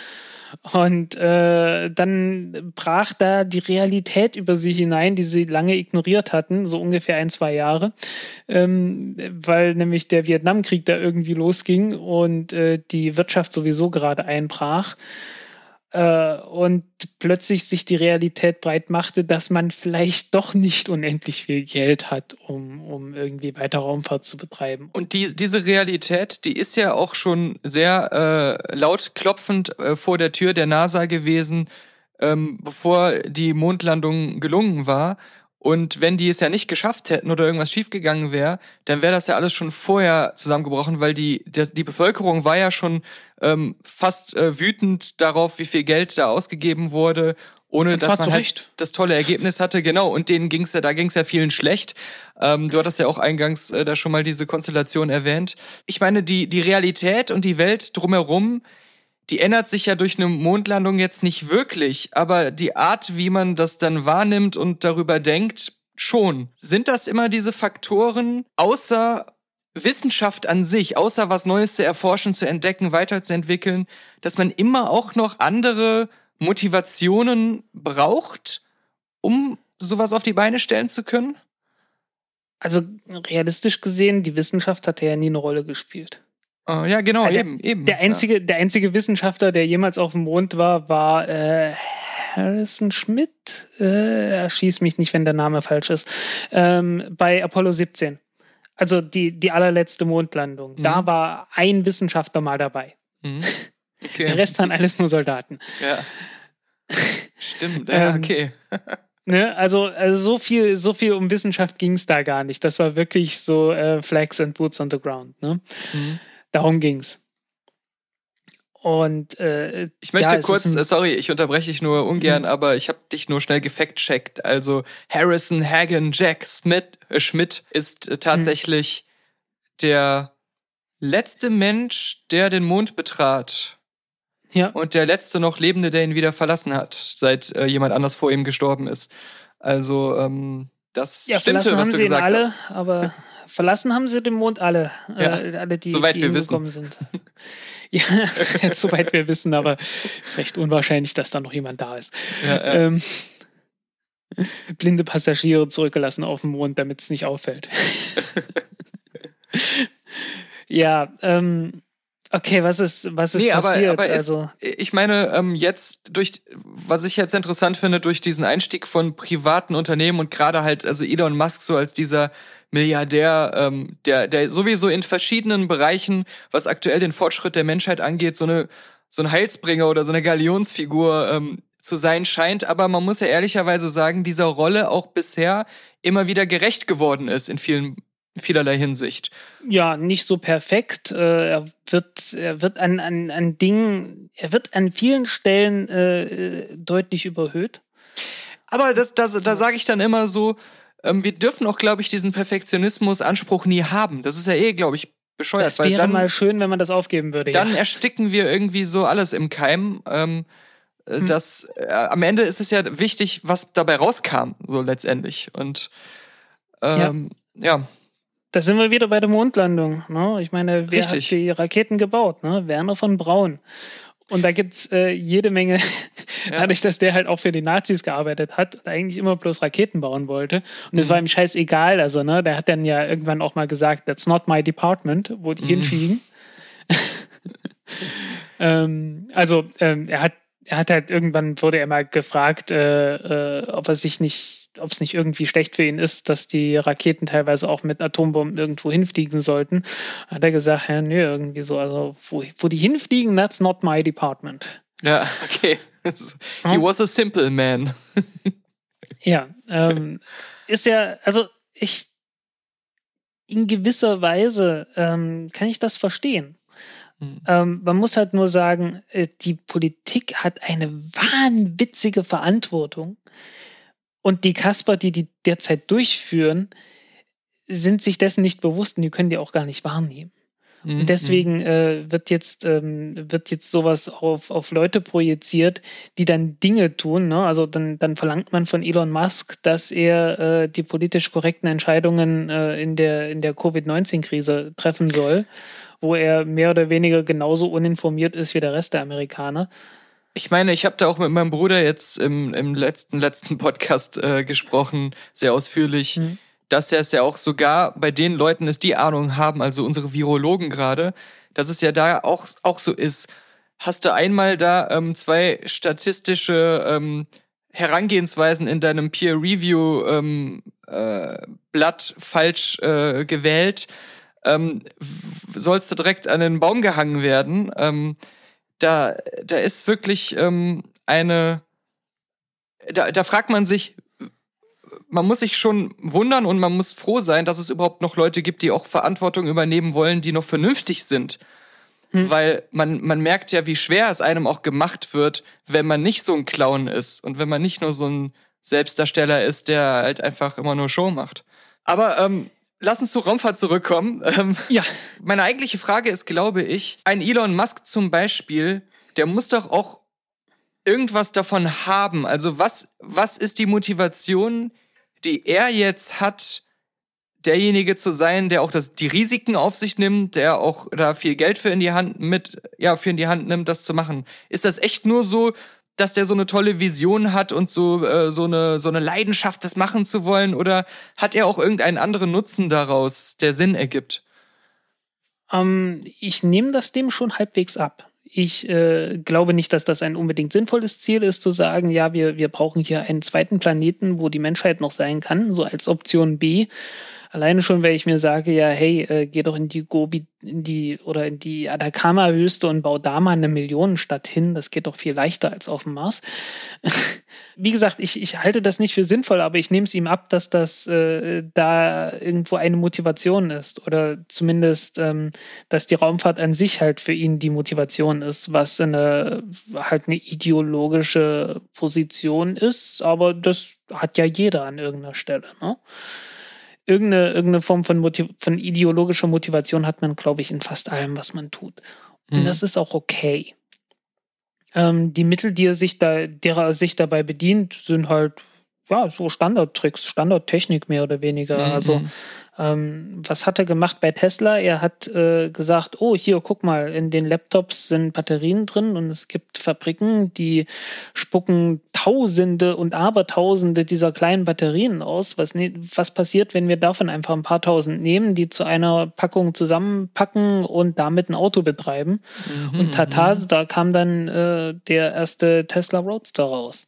Und äh, dann brach da die Realität über sie hinein, die sie lange ignoriert hatten, so ungefähr ein, zwei Jahre, ähm, weil nämlich der Vietnamkrieg da irgendwie losging und äh, die Wirtschaft sowieso gerade einbrach. Äh, und plötzlich sich die Realität breit machte, dass man vielleicht doch nicht unendlich viel Geld hat, um, um irgendwie weiter Raumfahrt zu betreiben. Und die, diese Realität, die ist ja auch schon sehr äh, laut klopfend äh, vor der Tür der NASA gewesen, ähm, bevor die Mondlandung gelungen war. Und wenn die es ja nicht geschafft hätten oder irgendwas schiefgegangen wäre, dann wäre das ja alles schon vorher zusammengebrochen, weil die, der, die Bevölkerung war ja schon ähm, fast äh, wütend darauf, wie viel Geld da ausgegeben wurde, ohne dass man halt das tolle Ergebnis hatte. Genau, und denen ging's ja, da ging's ja vielen schlecht. Ähm, du hattest ja auch eingangs äh, da schon mal diese Konstellation erwähnt. Ich meine, die, die Realität und die Welt drumherum, die ändert sich ja durch eine Mondlandung jetzt nicht wirklich, aber die Art, wie man das dann wahrnimmt und darüber denkt, schon. Sind das immer diese Faktoren, außer Wissenschaft an sich, außer was Neues zu erforschen, zu entdecken, weiterzuentwickeln, dass man immer auch noch andere Motivationen braucht, um sowas auf die Beine stellen zu können? Also realistisch gesehen, die Wissenschaft hat ja nie eine Rolle gespielt. Oh, ja, genau, der, eben, eben. Der einzige, ja. der einzige Wissenschaftler, der jemals auf dem Mond war, war äh, Harrison Schmidt. Äh, erschieß mich nicht, wenn der Name falsch ist. Ähm, bei Apollo 17. Also die, die allerletzte Mondlandung. Mhm. Da war ein Wissenschaftler mal dabei. Mhm. Okay. Der Rest waren alles nur Soldaten. Ja. Stimmt, ja, ähm, okay. Ne, also, also so viel, so viel um Wissenschaft ging es da gar nicht. Das war wirklich so äh, Flags and Boots on the Ground. Ne? Mhm. Darum ging's. Und äh, ich möchte ja, kurz, äh, sorry, ich unterbreche dich nur ungern, mhm. aber ich habe dich nur schnell gefact-checkt. Also Harrison Hagen Jack Smith, äh, Schmidt ist äh, tatsächlich mhm. der letzte Mensch, der den Mond betrat. Ja. Und der letzte noch Lebende, der ihn wieder verlassen hat, seit äh, jemand anders vor ihm gestorben ist. Also ähm, das ja, stimmte, was du gesagt alle, hast. Aber verlassen haben sie den Mond alle, äh, ja, äh, alle die, soweit die wir wissen. sind. ja, soweit wir wissen, aber es ist recht unwahrscheinlich, dass da noch jemand da ist. Ja, ja. Ähm, blinde Passagiere zurückgelassen auf dem Mond, damit es nicht auffällt. ja, ähm, Okay, was ist, was ist nee, passiert? Aber, aber also ist, ich meine, ähm, jetzt durch, was ich jetzt interessant finde, durch diesen Einstieg von privaten Unternehmen und gerade halt, also Elon Musk so als dieser Milliardär, ähm, der, der sowieso in verschiedenen Bereichen, was aktuell den Fortschritt der Menschheit angeht, so eine, so ein Heilsbringer oder so eine Galionsfigur ähm, zu sein scheint, aber man muss ja ehrlicherweise sagen, dieser Rolle auch bisher immer wieder gerecht geworden ist in vielen vielerlei Hinsicht. Ja, nicht so perfekt. Äh, er wird, er wird an, an, an Dingen, er wird an vielen Stellen äh, deutlich überhöht. Aber das, das, da sage ich dann immer so, ähm, wir dürfen auch, glaube ich, diesen Perfektionismus-Anspruch nie haben. Das ist ja eh, glaube ich, bescheuert. Das wäre dann, mal schön, wenn man das aufgeben würde. Dann ja. ersticken wir irgendwie so alles im Keim. Ähm, äh, hm. Äh, am Ende ist es ja wichtig, was dabei rauskam, so letztendlich. Und ähm, ja. ja. Da sind wir wieder bei der Mondlandung. Ne? Ich meine, wer Richtig. hat die Raketen gebaut? Ne? Werner von Braun. Und da gibt's äh, jede Menge, ja. dadurch, dass der halt auch für die Nazis gearbeitet hat und eigentlich immer bloß Raketen bauen wollte. Und es mhm. war ihm scheißegal. Also, ne, der hat dann ja irgendwann auch mal gesagt, that's not my department, wo die mhm. hinfliegen. ähm, also, ähm, er hat er hat halt irgendwann wurde er mal gefragt, äh, äh, ob er sich nicht, ob es nicht irgendwie schlecht für ihn ist, dass die Raketen teilweise auch mit Atombomben irgendwo hinfliegen sollten. Hat er gesagt, ja, nö, irgendwie so, also wo, wo die hinfliegen, that's not my department. Ja, okay. He was a simple man. ja, ähm, ist ja, also ich in gewisser Weise ähm, kann ich das verstehen. Mhm. Ähm, man muss halt nur sagen, äh, die Politik hat eine wahnwitzige Verantwortung. Und die Kasper, die die derzeit durchführen, sind sich dessen nicht bewusst und die können die auch gar nicht wahrnehmen. Und mhm, deswegen mhm. äh, wird jetzt ähm, wird jetzt sowas auf, auf Leute projiziert, die dann Dinge tun. Ne? Also dann, dann verlangt man von Elon Musk, dass er äh, die politisch korrekten Entscheidungen äh, in der in der Covid-19-Krise treffen soll wo er mehr oder weniger genauso uninformiert ist wie der Rest der Amerikaner. Ich meine, ich habe da auch mit meinem Bruder jetzt im, im letzten, letzten Podcast äh, gesprochen, sehr ausführlich, mhm. dass er es ja auch sogar bei den Leuten ist, die Ahnung haben, also unsere Virologen gerade, dass es ja da auch, auch so ist, hast du einmal da ähm, zwei statistische ähm, Herangehensweisen in deinem Peer Review ähm, äh, Blatt falsch äh, gewählt, ähm, sollst du direkt an den Baum gehangen werden. Ähm, da, da ist wirklich ähm, eine, da, da fragt man sich, man muss sich schon wundern und man muss froh sein, dass es überhaupt noch Leute gibt, die auch Verantwortung übernehmen wollen, die noch vernünftig sind. Hm. Weil man, man merkt ja, wie schwer es einem auch gemacht wird, wenn man nicht so ein Clown ist und wenn man nicht nur so ein Selbstdarsteller ist, der halt einfach immer nur Show macht. Aber ähm, lass uns zur Raumfahrt zurückkommen. Ähm, ja. Meine eigentliche Frage ist, glaube ich, ein Elon Musk zum Beispiel, der muss doch auch irgendwas davon haben. Also was, was ist die Motivation, die er jetzt hat, derjenige zu sein, der auch das, die Risiken auf sich nimmt, der auch da viel Geld für in die Hand mit, ja, für in die Hand nimmt, das zu machen. Ist das echt nur so, dass der so eine tolle Vision hat und so, äh, so eine, so eine Leidenschaft, das machen zu wollen? Oder hat er auch irgendeinen anderen Nutzen daraus, der Sinn ergibt? Ähm, ich nehme das dem schon halbwegs ab. Ich äh, glaube nicht, dass das ein unbedingt sinnvolles Ziel ist, zu sagen, ja, wir, wir brauchen hier einen zweiten Planeten, wo die Menschheit noch sein kann, so als Option B. Alleine schon, weil ich mir sage, ja, hey, äh, geh doch in die Gobi, in die oder in die Atacama-Wüste und bau da mal eine Millionenstadt hin. Das geht doch viel leichter als auf dem Mars. Wie gesagt, ich, ich halte das nicht für sinnvoll, aber ich nehme es ihm ab, dass das äh, da irgendwo eine Motivation ist. Oder zumindest, ähm, dass die Raumfahrt an sich halt für ihn die Motivation ist, was eine halt eine ideologische Position ist, aber das hat ja jeder an irgendeiner Stelle, ne? Irgendeine, irgendeine Form von, Motiv von ideologischer Motivation hat man, glaube ich, in fast allem, was man tut. Und mhm. das ist auch okay. Ähm, die Mittel, die er sich da, derer er sich dabei bedient, sind halt ja so Standardtricks, Standardtechnik mehr oder weniger. Mhm. Also ähm, was hat er gemacht bei Tesla? Er hat äh, gesagt, oh, hier, guck mal, in den Laptops sind Batterien drin und es gibt Fabriken, die spucken Tausende und Abertausende dieser kleinen Batterien aus. Was, was passiert, wenn wir davon einfach ein paar tausend nehmen, die zu einer Packung zusammenpacken und damit ein Auto betreiben? Mhm, und tata, mhm. da kam dann äh, der erste Tesla Roadster raus.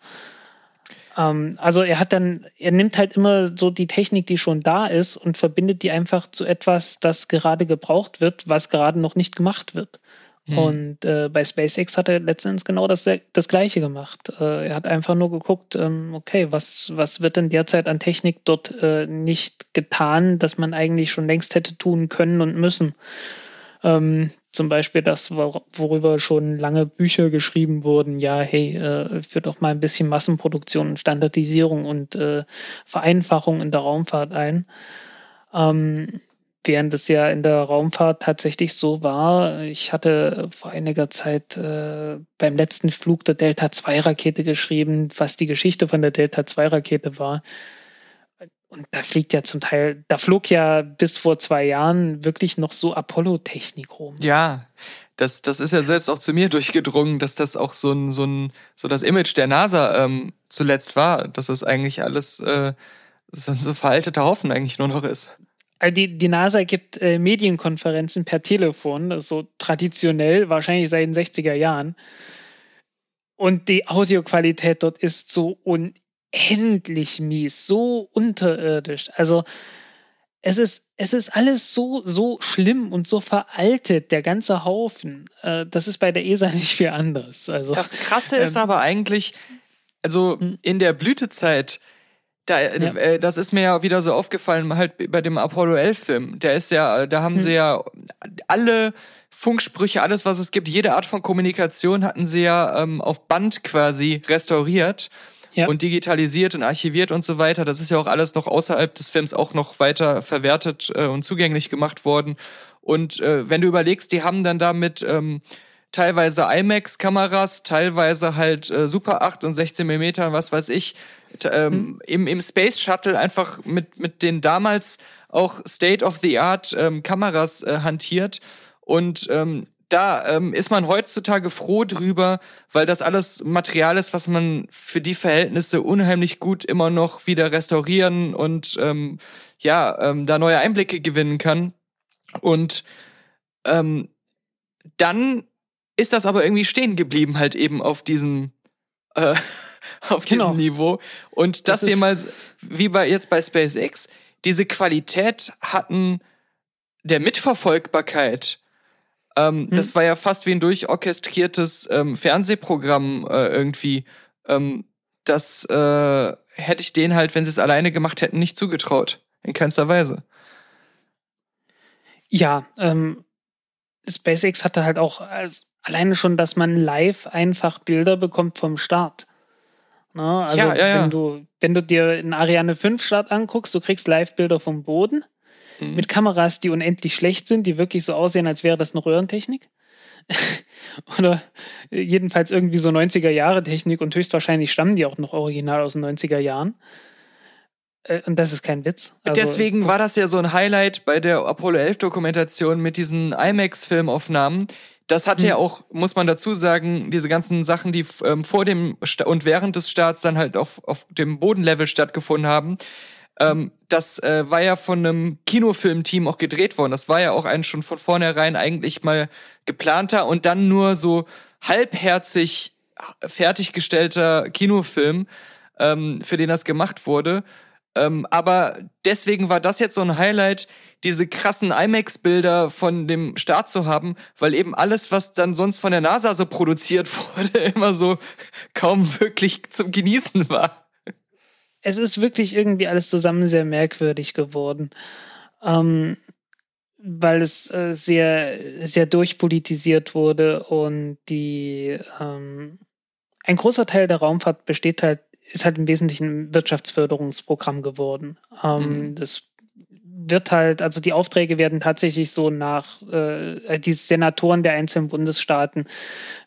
Ähm, also er hat dann, er nimmt halt immer so die Technik, die schon da ist und verbindet die einfach zu etwas, das gerade gebraucht wird, was gerade noch nicht gemacht wird. Mhm. Und äh, bei SpaceX hat er letztens genau das, das Gleiche gemacht. Äh, er hat einfach nur geguckt, ähm, okay, was, was wird denn derzeit an Technik dort äh, nicht getan, dass man eigentlich schon längst hätte tun können und müssen. Ähm, zum Beispiel das, worüber schon lange Bücher geschrieben wurden, ja, hey, äh, führt doch mal ein bisschen Massenproduktion und Standardisierung und äh, Vereinfachung in der Raumfahrt ein. Ähm, während es ja in der Raumfahrt tatsächlich so war, ich hatte vor einiger Zeit äh, beim letzten Flug der Delta-2-Rakete geschrieben, was die Geschichte von der Delta-2-Rakete war. Und da fliegt ja zum Teil, da flog ja bis vor zwei Jahren wirklich noch so Apollo-Technik rum. Ja, das, das ist ja selbst auch zu mir durchgedrungen, dass das auch so ein, so ein, so das Image der NASA ähm, zuletzt war, dass das eigentlich alles äh, so, so veralteter Haufen eigentlich nur noch ist. Also die, die NASA gibt äh, Medienkonferenzen per Telefon, so traditionell, wahrscheinlich seit den 60er Jahren. Und die Audioqualität dort ist so un endlich mies, so unterirdisch. Also es ist, es ist alles so, so schlimm und so veraltet, der ganze Haufen. Äh, das ist bei der ESA nicht viel anders. Also, das Krasse ähm, ist aber eigentlich, also hm. in der Blütezeit, da, ja. äh, das ist mir ja wieder so aufgefallen, halt bei dem Apollo 11 Film. Der ist ja, da haben hm. sie ja alle Funksprüche, alles was es gibt, jede Art von Kommunikation hatten sie ja ähm, auf Band quasi restauriert ja. und digitalisiert und archiviert und so weiter. Das ist ja auch alles noch außerhalb des Films auch noch weiter verwertet äh, und zugänglich gemacht worden. Und äh, wenn du überlegst, die haben dann damit ähm, teilweise IMAX-Kameras, teilweise halt äh, Super 8 und 16 mm, was weiß ich, ähm, mhm. im, im Space Shuttle einfach mit, mit den damals auch State-of-the-Art ähm, Kameras äh, hantiert. Und ähm, da ähm, ist man heutzutage froh drüber, weil das alles Material ist, was man für die Verhältnisse unheimlich gut immer noch wieder restaurieren und ähm, ja, ähm, da neue Einblicke gewinnen kann. Und ähm, dann ist das aber irgendwie stehen geblieben, halt eben auf diesem, äh, auf genau. diesem Niveau. Und dass das wir mal, wie bei jetzt bei SpaceX, diese Qualität hatten der Mitverfolgbarkeit. Ähm, hm. Das war ja fast wie ein durchorchestriertes ähm, Fernsehprogramm äh, irgendwie. Ähm, das äh, hätte ich denen halt, wenn sie es alleine gemacht hätten, nicht zugetraut. In keinster Weise. Ja, ähm, SpaceX hatte halt auch als, alleine schon, dass man live einfach Bilder bekommt vom Start. Na, also ja, ja, ja. wenn du, wenn du dir einen Ariane 5 Start anguckst, du kriegst Live-Bilder vom Boden mhm. mit Kameras, die unendlich schlecht sind, die wirklich so aussehen, als wäre das eine Röhrentechnik. Oder jedenfalls irgendwie so 90er Jahre Technik und höchstwahrscheinlich stammen die auch noch original aus den 90er Jahren. Äh, und das ist kein Witz. Also, Deswegen war das ja so ein Highlight bei der Apollo 11 Dokumentation mit diesen IMAX-Filmaufnahmen. Das hatte hm. ja auch, muss man dazu sagen, diese ganzen Sachen, die ähm, vor dem Sta und während des Starts dann halt auf, auf dem Bodenlevel stattgefunden haben. Ähm, das äh, war ja von einem Kinofilmteam auch gedreht worden. Das war ja auch ein schon von vornherein eigentlich mal geplanter und dann nur so halbherzig fertiggestellter Kinofilm, ähm, für den das gemacht wurde. Ähm, aber deswegen war das jetzt so ein Highlight, diese krassen IMAX-Bilder von dem Start zu haben, weil eben alles, was dann sonst von der NASA so produziert wurde, immer so kaum wirklich zum Genießen war. Es ist wirklich irgendwie alles zusammen sehr merkwürdig geworden. Ähm, weil es äh, sehr, sehr durchpolitisiert wurde und die ähm, ein großer Teil der Raumfahrt besteht halt ist halt im Wesentlichen ein Wirtschaftsförderungsprogramm geworden. Ähm, mhm. Das wird halt, also die Aufträge werden tatsächlich so nach, äh, die Senatoren der einzelnen Bundesstaaten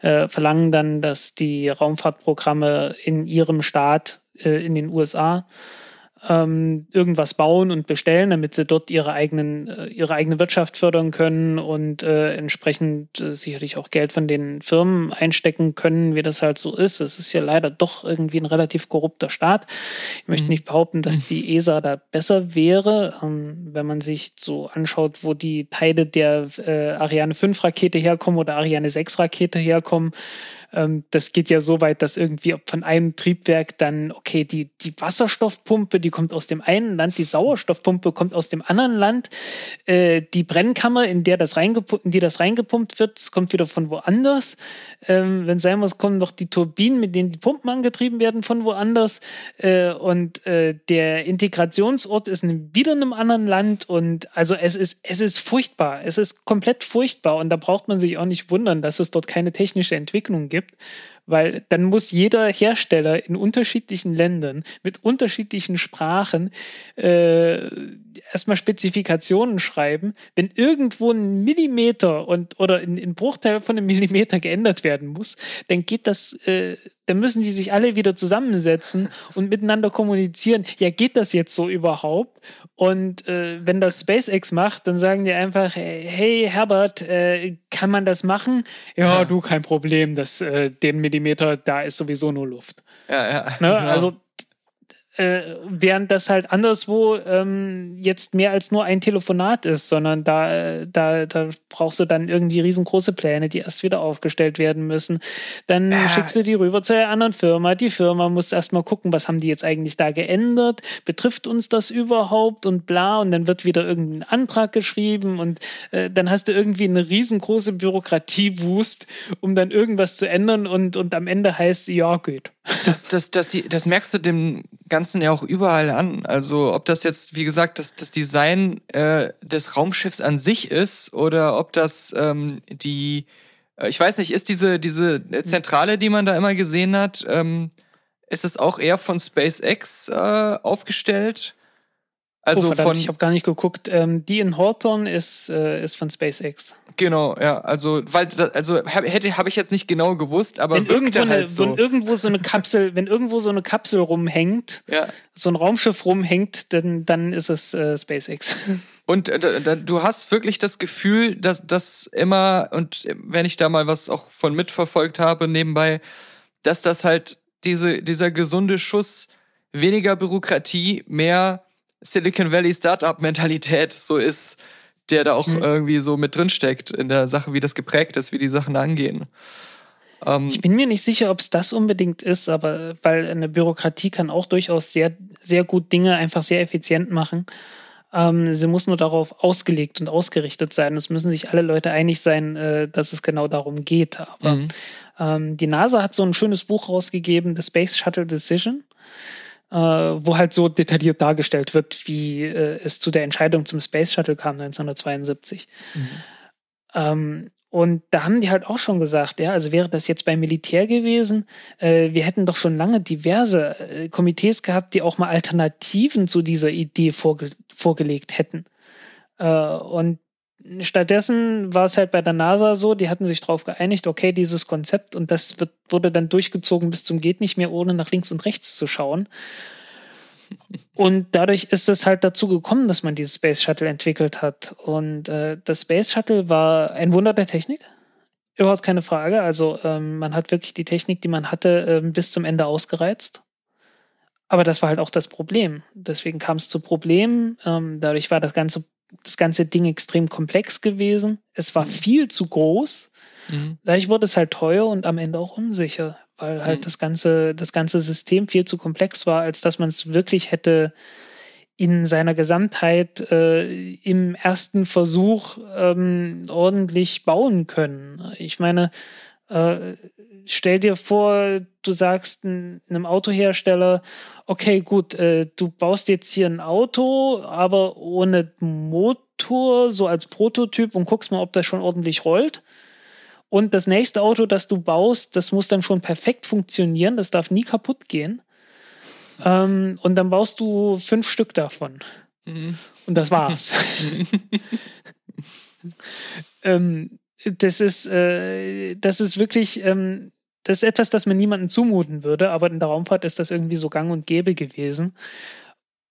äh, verlangen dann, dass die Raumfahrtprogramme in ihrem Staat, äh, in den USA, ähm, irgendwas bauen und bestellen, damit sie dort ihre eigenen äh, ihre eigene Wirtschaft fördern können und äh, entsprechend äh, sicherlich auch Geld von den Firmen einstecken können, wie das halt so ist. Es ist ja leider doch irgendwie ein relativ korrupter Staat. Ich möchte mhm. nicht behaupten, dass die ESA da besser wäre, ähm, wenn man sich so anschaut, wo die Teile der äh, Ariane 5 Rakete herkommen oder Ariane 6 Rakete herkommen ähm, das geht ja so weit, dass irgendwie von einem Triebwerk dann, okay, die, die Wasserstoffpumpe, die kommt aus dem einen Land, die Sauerstoffpumpe kommt aus dem anderen Land, äh, die Brennkammer, in der das reingepumpt, in die das reingepumpt wird, kommt wieder von woanders. Ähm, wenn sein muss, kommen noch die Turbinen, mit denen die Pumpen angetrieben werden, von woanders. Äh, und äh, der Integrationsort ist wieder in einem anderen Land. Und also es ist, es ist furchtbar. Es ist komplett furchtbar. Und da braucht man sich auch nicht wundern, dass es dort keine technische Entwicklung gibt gibt, weil dann muss jeder Hersteller in unterschiedlichen Ländern mit unterschiedlichen Sprachen äh, erstmal Spezifikationen schreiben. Wenn irgendwo ein Millimeter und oder ein, ein Bruchteil von einem Millimeter geändert werden muss, dann geht das, äh, dann müssen die sich alle wieder zusammensetzen und miteinander kommunizieren. Ja, geht das jetzt so überhaupt? Und äh, wenn das SpaceX macht, dann sagen die einfach, hey Herbert, äh, kann man das machen? Ja, du, kein Problem, das, äh, den Millimeter, da ist sowieso nur Luft. Ja, ja. Ne? Genau. Also äh, während das halt anderswo ähm, jetzt mehr als nur ein Telefonat ist, sondern da, da, da brauchst du dann irgendwie riesengroße Pläne, die erst wieder aufgestellt werden müssen. Dann ja. schickst du die rüber zu einer anderen Firma. Die Firma muss erstmal gucken, was haben die jetzt eigentlich da geändert? Betrifft uns das überhaupt und bla? Und dann wird wieder irgendein Antrag geschrieben und äh, dann hast du irgendwie eine riesengroße Bürokratiewust, um dann irgendwas zu ändern und, und am Ende heißt, ja, geht. Das, das, das, das merkst du dem Ganzen ja auch überall an. Also ob das jetzt, wie gesagt, das, das Design äh, des Raumschiffs an sich ist oder ob das ähm, die, äh, ich weiß nicht, ist diese, diese Zentrale, die man da immer gesehen hat, ähm, ist es auch eher von SpaceX äh, aufgestellt? Also oh, verdammt, von, ich habe gar nicht geguckt. Ähm, die in Hawthorne ist, äh, ist von SpaceX. Genau, ja. Also, weil, also hätte habe ich jetzt nicht genau gewusst, aber wenn irgendwo, halt eine, so. wenn irgendwo so eine Kapsel, wenn irgendwo so eine Kapsel rumhängt, ja. so ein Raumschiff rumhängt, dann, dann ist es äh, SpaceX. Und äh, du hast wirklich das Gefühl, dass das immer und wenn ich da mal was auch von mitverfolgt habe nebenbei, dass das halt diese dieser gesunde Schuss weniger Bürokratie, mehr Silicon Valley Startup Mentalität so ist der da auch mhm. irgendwie so mit drin steckt in der Sache, wie das geprägt ist, wie die Sachen angehen. Ähm, ich bin mir nicht sicher, ob es das unbedingt ist, aber weil eine Bürokratie kann auch durchaus sehr, sehr gut Dinge einfach sehr effizient machen. Ähm, sie muss nur darauf ausgelegt und ausgerichtet sein. Es müssen sich alle Leute einig sein, äh, dass es genau darum geht. Aber mhm. ähm, die NASA hat so ein schönes Buch rausgegeben, The Space Shuttle Decision, wo halt so detailliert dargestellt wird, wie äh, es zu der Entscheidung zum Space Shuttle kam 1972. Mhm. Ähm, und da haben die halt auch schon gesagt, ja, also wäre das jetzt beim Militär gewesen, äh, wir hätten doch schon lange diverse äh, Komitees gehabt, die auch mal Alternativen zu dieser Idee vorge vorgelegt hätten. Äh, und stattdessen war es halt bei der NASA so, die hatten sich darauf geeinigt, okay, dieses Konzept und das wird, wurde dann durchgezogen bis zum geht nicht mehr, ohne nach links und rechts zu schauen. Und dadurch ist es halt dazu gekommen, dass man dieses Space Shuttle entwickelt hat. Und äh, das Space Shuttle war ein Wunder der Technik. Überhaupt keine Frage. Also ähm, man hat wirklich die Technik, die man hatte, äh, bis zum Ende ausgereizt. Aber das war halt auch das Problem. Deswegen kam es zu Problemen. Ähm, dadurch war das ganze, das ganze Ding extrem komplex gewesen. Es war viel zu groß. Mhm. Dadurch wurde es halt teuer und am Ende auch unsicher weil halt mhm. das ganze, das ganze System viel zu komplex war, als dass man es wirklich hätte in seiner Gesamtheit äh, im ersten Versuch ähm, ordentlich bauen können. Ich meine, äh, stell dir vor, du sagst einem Autohersteller, okay, gut, äh, du baust jetzt hier ein Auto, aber ohne Motor, so als Prototyp und guckst mal, ob das schon ordentlich rollt. Und das nächste Auto, das du baust, das muss dann schon perfekt funktionieren, das darf nie kaputt gehen. Ähm, und dann baust du fünf Stück davon. Mhm. Und das war's. ähm, das ist, äh, das ist wirklich, ähm, das ist etwas, das man niemandem zumuten würde, aber in der Raumfahrt ist das irgendwie so gang und gäbe gewesen.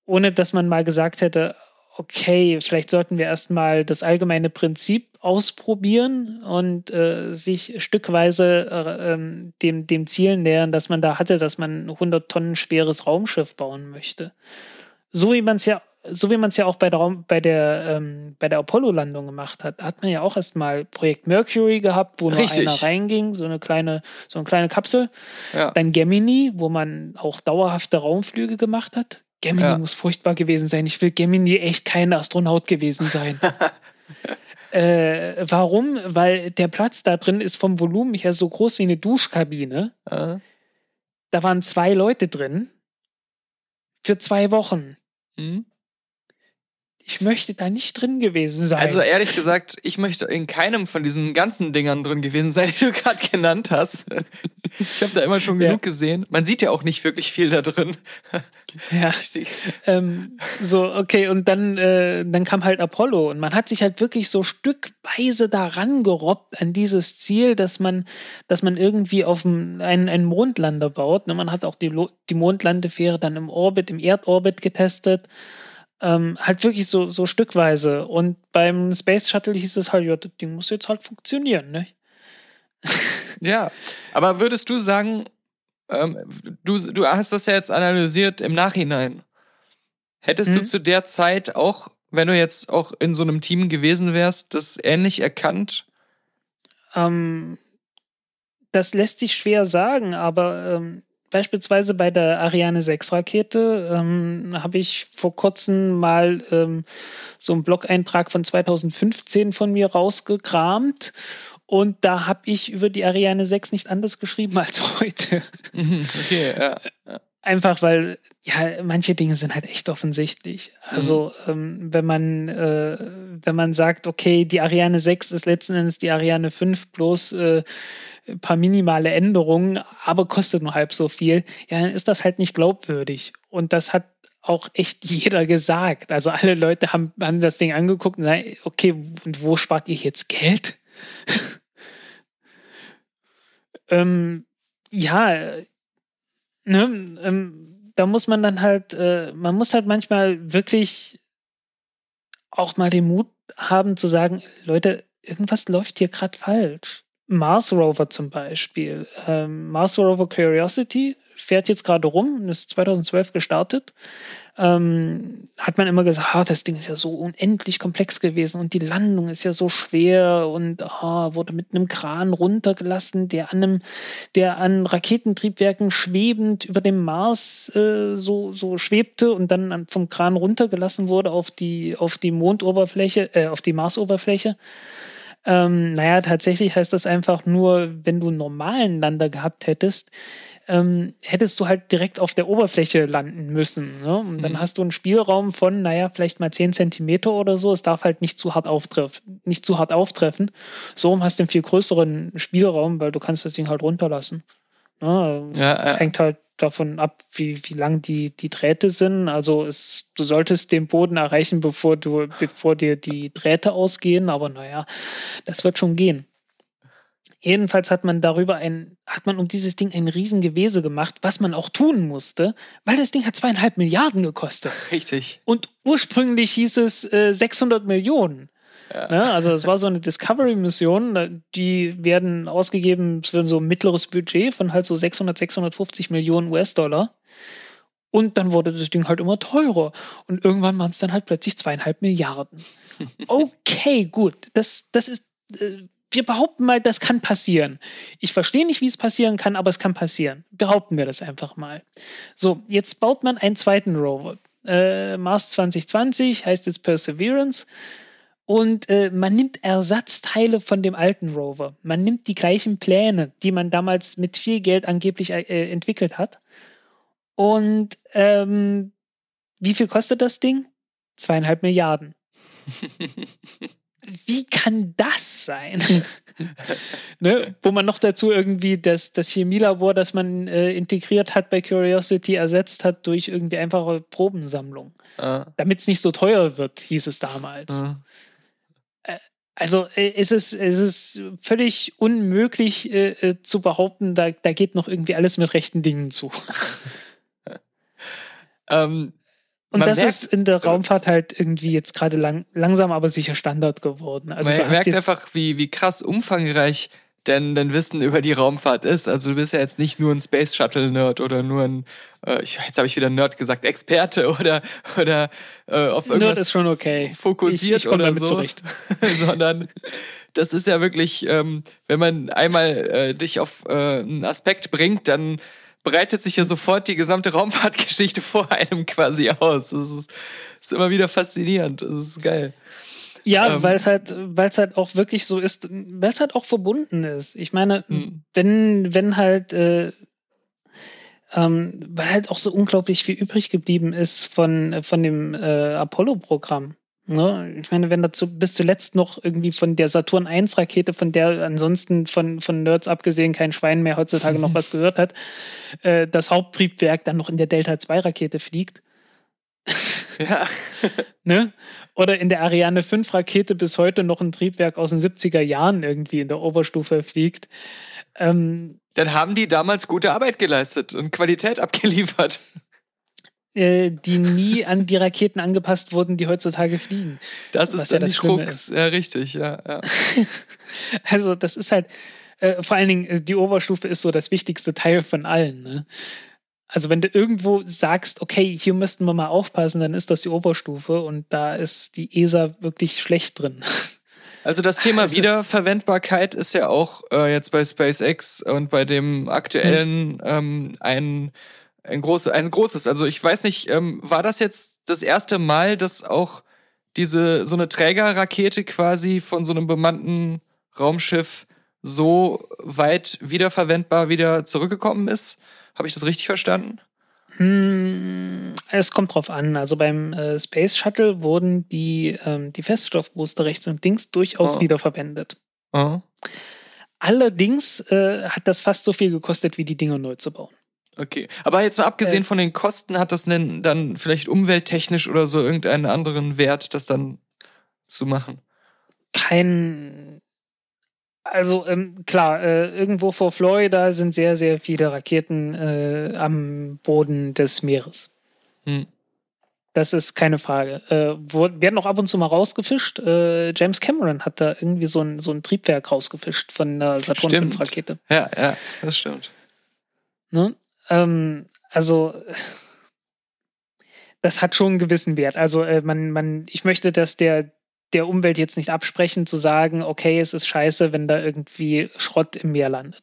Ohne dass man mal gesagt hätte, okay, vielleicht sollten wir erstmal das allgemeine Prinzip ausprobieren und äh, sich stückweise äh, ähm, dem, dem Ziel nähern, das man da hatte, dass man ein 100 Tonnen schweres Raumschiff bauen möchte. So wie man es ja so wie man es ja auch bei der, Raum, bei der, ähm, bei der Apollo-Landung gemacht hat, hat man ja auch erstmal Projekt Mercury gehabt, wo nur Richtig. einer reinging, so eine kleine, so eine kleine Kapsel. Ja. Dann Gemini, wo man auch dauerhafte Raumflüge gemacht hat. Gemini ja. muss furchtbar gewesen sein. Ich will Gemini echt kein Astronaut gewesen sein. Äh, warum? Weil der Platz da drin ist vom Volumen her so groß wie eine Duschkabine. Äh. Da waren zwei Leute drin. Für zwei Wochen. Mhm ich möchte da nicht drin gewesen sein. Also ehrlich gesagt, ich möchte in keinem von diesen ganzen Dingern drin gewesen sein, die du gerade genannt hast. Ich habe da immer schon genug ja. gesehen. Man sieht ja auch nicht wirklich viel da drin. Ja. Ähm, so, okay, und dann, äh, dann kam halt Apollo und man hat sich halt wirklich so stückweise daran gerobbt an dieses Ziel, dass man, dass man irgendwie auf einen, einen Mondlander baut. Ne, man hat auch die, die Mondlandefähre dann im Orbit, im Erdorbit getestet. Ähm, halt wirklich so, so stückweise. Und beim Space Shuttle hieß es halt, ja, das Ding muss jetzt halt funktionieren, ne? ja, aber würdest du sagen, ähm, du, du hast das ja jetzt analysiert im Nachhinein. Hättest hm? du mhm. zu der Zeit auch, wenn du jetzt auch in so einem Team gewesen wärst, das ähnlich erkannt? Ähm, das lässt sich schwer sagen, aber ähm, beispielsweise bei der Ariane 6 Rakete ähm, habe ich vor kurzem mal ähm, so einen Blog-Eintrag von 2015 von mir rausgekramt und da habe ich über die Ariane 6 nicht anders geschrieben als heute. Mhm, okay, ja. Einfach weil, ja, manche Dinge sind halt echt offensichtlich. Also, mhm. ähm, wenn man, äh, wenn man sagt, okay, die Ariane 6 ist letzten Endes die Ariane 5 bloß äh, ein paar minimale Änderungen, aber kostet nur halb so viel, ja, dann ist das halt nicht glaubwürdig. Und das hat auch echt jeder gesagt. Also alle Leute haben, haben das Ding angeguckt und sagen, okay, und wo spart ihr jetzt Geld? ähm, ja, ne, ähm, da muss man dann halt, äh, man muss halt manchmal wirklich auch mal den Mut haben zu sagen, Leute, irgendwas läuft hier gerade falsch. Mars Rover zum Beispiel. Ähm, Mars Rover Curiosity fährt jetzt gerade rum, ist 2012 gestartet. Ähm, hat man immer gesagt, ah, das Ding ist ja so unendlich komplex gewesen und die Landung ist ja so schwer und ah, wurde mit einem Kran runtergelassen, der an einem, der an Raketentriebwerken schwebend über dem Mars äh, so, so schwebte und dann vom Kran runtergelassen wurde auf die, auf die Mondoberfläche, äh, auf die Marsoberfläche. Ähm, naja, tatsächlich heißt das einfach nur, wenn du einen normalen Lander gehabt hättest, ähm, hättest du halt direkt auf der Oberfläche landen müssen. Ne? Und dann mhm. hast du einen Spielraum von, naja, vielleicht mal 10 Zentimeter oder so. Es darf halt nicht zu hart auftreffen. Nicht zu hart auftreffen. So hast du einen viel größeren Spielraum, weil du kannst das Ding halt runterlassen. Ne? Ja, ja. Hängt halt davon ab, wie, wie lang die, die Drähte sind. Also es, du solltest den Boden erreichen, bevor du, bevor dir die Drähte ausgehen, aber naja, das wird schon gehen. Jedenfalls hat man darüber ein, hat man um dieses Ding ein Riesengewese gemacht, was man auch tun musste, weil das Ding hat zweieinhalb Milliarden gekostet. Richtig. Und ursprünglich hieß es äh, 600 Millionen. Ja. Ja, also es war so eine Discovery-Mission, die werden ausgegeben für so ein mittleres Budget von halt so 600, 650 Millionen US-Dollar. Und dann wurde das Ding halt immer teurer. Und irgendwann waren es dann halt plötzlich zweieinhalb Milliarden. Okay, gut. Das, das ist, äh, wir behaupten mal, das kann passieren. Ich verstehe nicht, wie es passieren kann, aber es kann passieren. Behaupten wir das einfach mal. So, jetzt baut man einen zweiten Rover. Äh, Mars 2020 heißt jetzt Perseverance. Und äh, man nimmt Ersatzteile von dem alten Rover. Man nimmt die gleichen Pläne, die man damals mit viel Geld angeblich äh, entwickelt hat. Und ähm, wie viel kostet das Ding? Zweieinhalb Milliarden. wie kann das sein? ne? Wo man noch dazu irgendwie das, das Chemielabor, das man äh, integriert hat bei Curiosity, ersetzt hat durch irgendwie einfache Probensammlung. Ah. Damit es nicht so teuer wird, hieß es damals. Ah. Äh, also äh, ist es, ist es völlig unmöglich äh, äh, zu behaupten, da, da geht noch irgendwie alles mit rechten Dingen zu. ähm, und das merkt, ist in der Raumfahrt halt irgendwie jetzt gerade lang, langsam aber sicher Standard geworden. Also man merkt einfach, wie, wie krass umfangreich denn dein Wissen über die Raumfahrt ist. Also du bist ja jetzt nicht nur ein Space Shuttle Nerd oder nur ein, äh, jetzt habe ich wieder Nerd gesagt, Experte oder oder äh, auf irgendwas Nerd ist schon okay. fokussiert ich, ich oder damit so, zurecht. sondern das ist ja wirklich, ähm, wenn man einmal äh, dich auf äh, einen Aspekt bringt, dann breitet sich ja sofort die gesamte Raumfahrtgeschichte vor einem quasi aus. Das ist, ist immer wieder faszinierend. Das ist geil. Ja, ähm, weil es halt, weil es halt auch wirklich so ist, weil es halt auch verbunden ist. Ich meine, hm. wenn, wenn halt, äh, ähm, weil halt auch so unglaublich viel übrig geblieben ist von, von dem äh, Apollo-Programm. Ne? Ich meine, wenn dazu bis zuletzt noch irgendwie von der Saturn 1 Rakete, von der ansonsten von, von Nerds abgesehen kein Schwein mehr heutzutage noch was gehört hat, äh, das Haupttriebwerk dann noch in der Delta 2 Rakete fliegt. Ja. ne? Oder in der Ariane 5 Rakete bis heute noch ein Triebwerk aus den 70er Jahren irgendwie in der Oberstufe fliegt. Ähm, dann haben die damals gute Arbeit geleistet und Qualität abgeliefert. Äh, die nie an die Raketen angepasst wurden, die heutzutage fliegen. Das ist dann ja die Krux. Ja, richtig, ja. ja. also, das ist halt, äh, vor allen Dingen, äh, die Oberstufe ist so das wichtigste Teil von allen. Ne? Also, wenn du irgendwo sagst, okay, hier müssten wir mal aufpassen, dann ist das die Oberstufe und da ist die ESA wirklich schlecht drin. Also das Thema es Wiederverwendbarkeit ist ja auch äh, jetzt bei SpaceX und bei dem aktuellen hm. ähm, ein ein, groß, ein großes. Also ich weiß nicht, ähm, war das jetzt das erste Mal, dass auch diese so eine Trägerrakete quasi von so einem bemannten Raumschiff so weit wiederverwendbar wieder zurückgekommen ist? Habe ich das richtig verstanden? Hm, es kommt drauf an. Also beim äh, Space Shuttle wurden die, ähm, die Feststoffbooster rechts und links durchaus oh. wiederverwendet. Oh. Allerdings äh, hat das fast so viel gekostet, wie die Dinger neu zu bauen. Okay. Aber jetzt mal abgesehen äh, von den Kosten, hat das denn dann vielleicht umwelttechnisch oder so irgendeinen anderen Wert, das dann zu machen? Kein. Also ähm, klar, äh, irgendwo vor Florida sind sehr, sehr viele Raketen äh, am Boden des Meeres. Hm. Das ist keine Frage. Äh, werden auch ab und zu mal rausgefischt. Äh, James Cameron hat da irgendwie so ein, so ein Triebwerk rausgefischt von der Saturn V-Rakete. Ja, ja, das stimmt. Ne? Ähm, also das hat schon einen gewissen Wert. Also äh, man, man, ich möchte, dass der der Umwelt jetzt nicht absprechen, zu sagen, okay, es ist scheiße, wenn da irgendwie Schrott im Meer landet.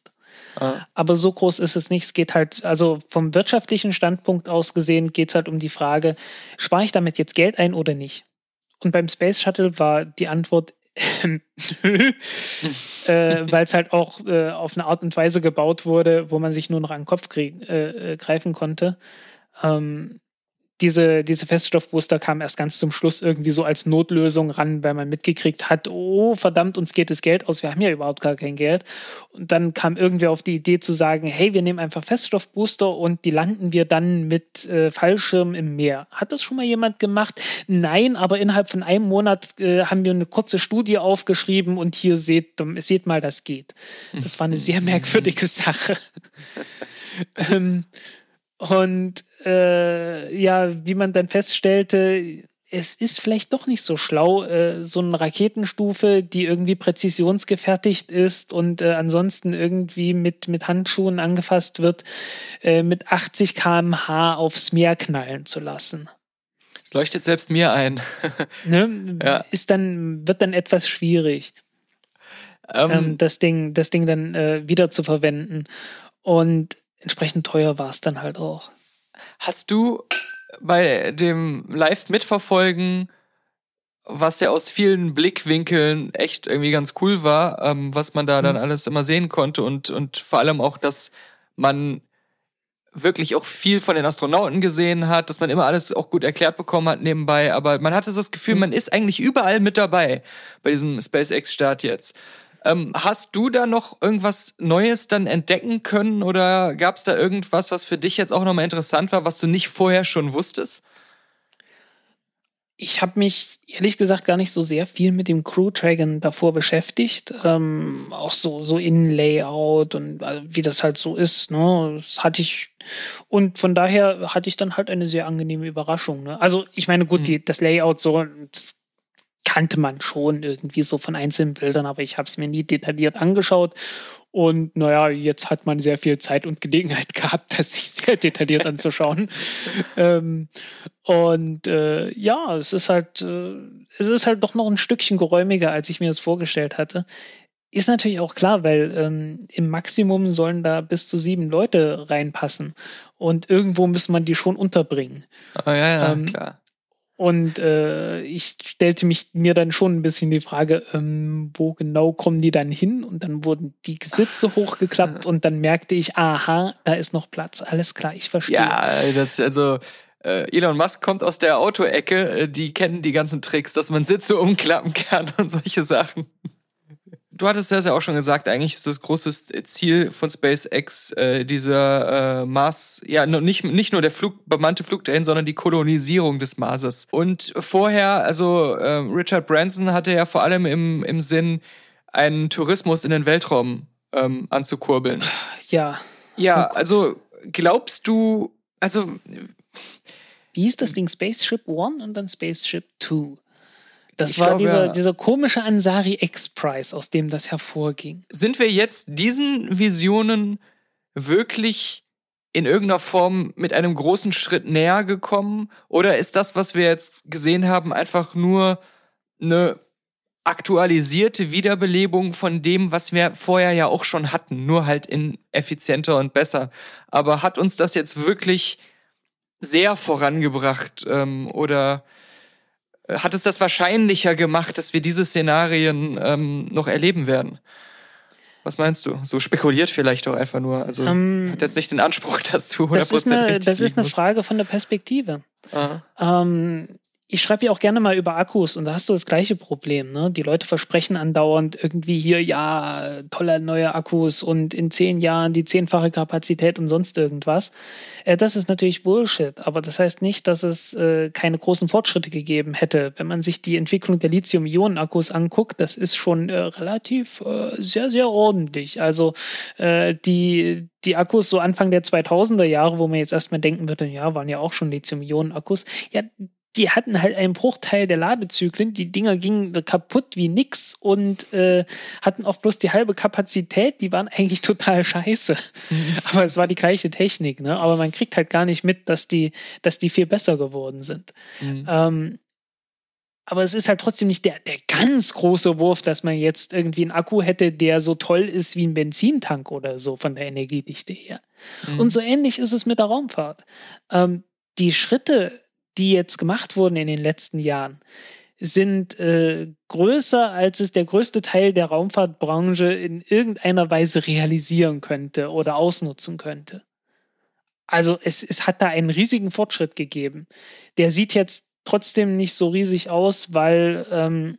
Ah. Aber so groß ist es nicht. Es geht halt, also vom wirtschaftlichen Standpunkt aus gesehen, geht es halt um die Frage, spare ich damit jetzt Geld ein oder nicht? Und beim Space Shuttle war die Antwort äh, weil es halt auch äh, auf eine Art und Weise gebaut wurde, wo man sich nur noch an den Kopf krieg, äh, äh greifen konnte. Ähm, diese, diese Feststoffbooster kamen erst ganz zum Schluss irgendwie so als Notlösung ran, weil man mitgekriegt hat, oh verdammt, uns geht das Geld aus, wir haben ja überhaupt gar kein Geld. Und dann kam irgendwer auf die Idee zu sagen, hey, wir nehmen einfach Feststoffbooster und die landen wir dann mit äh, Fallschirm im Meer. Hat das schon mal jemand gemacht? Nein, aber innerhalb von einem Monat äh, haben wir eine kurze Studie aufgeschrieben und hier seht, seht mal, das geht. Das war eine sehr merkwürdige Sache. ähm, und äh, ja, wie man dann feststellte, es ist vielleicht doch nicht so schlau, äh, so eine Raketenstufe, die irgendwie präzisionsgefertigt ist und äh, ansonsten irgendwie mit, mit Handschuhen angefasst wird, äh, mit 80 km/h aufs Meer knallen zu lassen. Leuchtet selbst mir ein. ne? ja. Ist dann, wird dann etwas schwierig, ähm, ähm, das, Ding, das Ding dann äh, wieder zu verwenden. Und entsprechend teuer war es dann halt auch. Hast du bei dem Live-Mitverfolgen, was ja aus vielen Blickwinkeln echt irgendwie ganz cool war, ähm, was man da dann mhm. alles immer sehen konnte und, und vor allem auch, dass man wirklich auch viel von den Astronauten gesehen hat, dass man immer alles auch gut erklärt bekommen hat nebenbei, aber man hatte das Gefühl, mhm. man ist eigentlich überall mit dabei bei diesem SpaceX-Start jetzt. Ähm, hast du da noch irgendwas Neues dann entdecken können oder gab es da irgendwas, was für dich jetzt auch nochmal interessant war, was du nicht vorher schon wusstest? Ich habe mich ehrlich gesagt gar nicht so sehr viel mit dem Crew Dragon davor beschäftigt. Ähm, auch so, so Innenlayout und also wie das halt so ist. Ne? Das hatte ich. Und von daher hatte ich dann halt eine sehr angenehme Überraschung. Ne? Also, ich meine, gut, mhm. die, das Layout so, das kannte man schon irgendwie so von einzelnen Bildern, aber ich habe es mir nie detailliert angeschaut. Und naja, jetzt hat man sehr viel Zeit und Gelegenheit gehabt, das sich sehr detailliert anzuschauen. ähm, und äh, ja, es ist halt, äh, es ist halt doch noch ein Stückchen geräumiger, als ich mir das vorgestellt hatte. Ist natürlich auch klar, weil ähm, im Maximum sollen da bis zu sieben Leute reinpassen. Und irgendwo muss man die schon unterbringen. Oh, ja, ja, ähm, klar. Und äh, ich stellte mich mir dann schon ein bisschen die Frage, ähm, wo genau kommen die dann hin? Und dann wurden die Sitze hochgeklappt und dann merkte ich, aha, da ist noch Platz. Alles klar, ich verstehe. Ja, das also äh, Elon Musk kommt aus der Autoecke, äh, die kennen die ganzen Tricks, dass man Sitze umklappen kann und solche Sachen du hattest das ja auch schon gesagt, eigentlich ist das große Ziel von SpaceX äh, dieser äh, Mars, ja, nicht, nicht nur der Flug, bemannte Flug dahin, sondern die Kolonisierung des Marses. Und vorher, also äh, Richard Branson hatte ja vor allem im, im Sinn, einen Tourismus in den Weltraum ähm, anzukurbeln. Ja. Ja, oh also glaubst du, also wie hieß das Ding? Spaceship One und dann Spaceship Two. Das ich war glaube, dieser, dieser komische Ansari X-Prize, aus dem das hervorging. Sind wir jetzt diesen Visionen wirklich in irgendeiner Form mit einem großen Schritt näher gekommen? Oder ist das, was wir jetzt gesehen haben, einfach nur eine aktualisierte Wiederbelebung von dem, was wir vorher ja auch schon hatten, nur halt in effizienter und besser. Aber hat uns das jetzt wirklich sehr vorangebracht ähm, oder hat es das wahrscheinlicher gemacht, dass wir diese Szenarien ähm, noch erleben werden. Was meinst du? So spekuliert vielleicht auch einfach nur. Also um, ähm, hat jetzt nicht den Anspruch, dass du 100% das ist eine, richtig Das ist eine Frage von der Perspektive. Ähm, ich schreibe ja auch gerne mal über Akkus und da hast du das gleiche Problem. Ne? Die Leute versprechen andauernd irgendwie hier, ja, tolle neue Akkus und in zehn Jahren die zehnfache Kapazität und sonst irgendwas. Äh, das ist natürlich Bullshit, aber das heißt nicht, dass es äh, keine großen Fortschritte gegeben hätte. Wenn man sich die Entwicklung der Lithium-Ionen-Akkus anguckt, das ist schon äh, relativ äh, sehr, sehr ordentlich. Also äh, die, die Akkus so Anfang der 2000er Jahre, wo man jetzt erstmal denken würde, ja, waren ja auch schon Lithium-Ionen-Akkus. Ja, die hatten halt einen Bruchteil der Ladezyklen. Die Dinger gingen kaputt wie nix und äh, hatten auch bloß die halbe Kapazität. Die waren eigentlich total scheiße. Mhm. Aber es war die gleiche Technik, ne? Aber man kriegt halt gar nicht mit, dass die, dass die viel besser geworden sind. Mhm. Ähm, aber es ist halt trotzdem nicht der, der ganz große Wurf, dass man jetzt irgendwie einen Akku hätte, der so toll ist wie ein Benzintank oder so von der Energiedichte her. Mhm. Und so ähnlich ist es mit der Raumfahrt. Ähm, die Schritte, die jetzt gemacht wurden in den letzten Jahren, sind äh, größer, als es der größte Teil der Raumfahrtbranche in irgendeiner Weise realisieren könnte oder ausnutzen könnte. Also es, es hat da einen riesigen Fortschritt gegeben. Der sieht jetzt trotzdem nicht so riesig aus, weil ähm,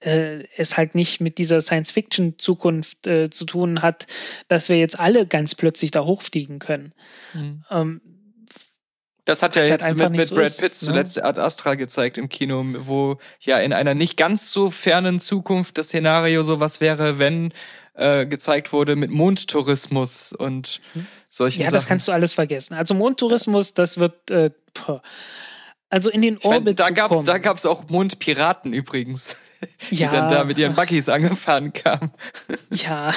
äh, es halt nicht mit dieser Science-Fiction-Zukunft äh, zu tun hat, dass wir jetzt alle ganz plötzlich da hochfliegen können. Mhm. Ähm, das hat ja jetzt halt mit, mit so Brad Pitt ist, ne? zuletzt ne? Ad Astra gezeigt im Kino, wo ja in einer nicht ganz so fernen Zukunft das Szenario so was wäre, wenn äh, gezeigt wurde mit Mondtourismus und hm. solchen ja, Sachen. Ja, das kannst du alles vergessen. Also Mondtourismus, das wird äh, also in den Orbit ich mein, da gab's, Da gab's auch Mondpiraten übrigens, die ja. dann da mit ihren Buggies angefahren kamen. ja,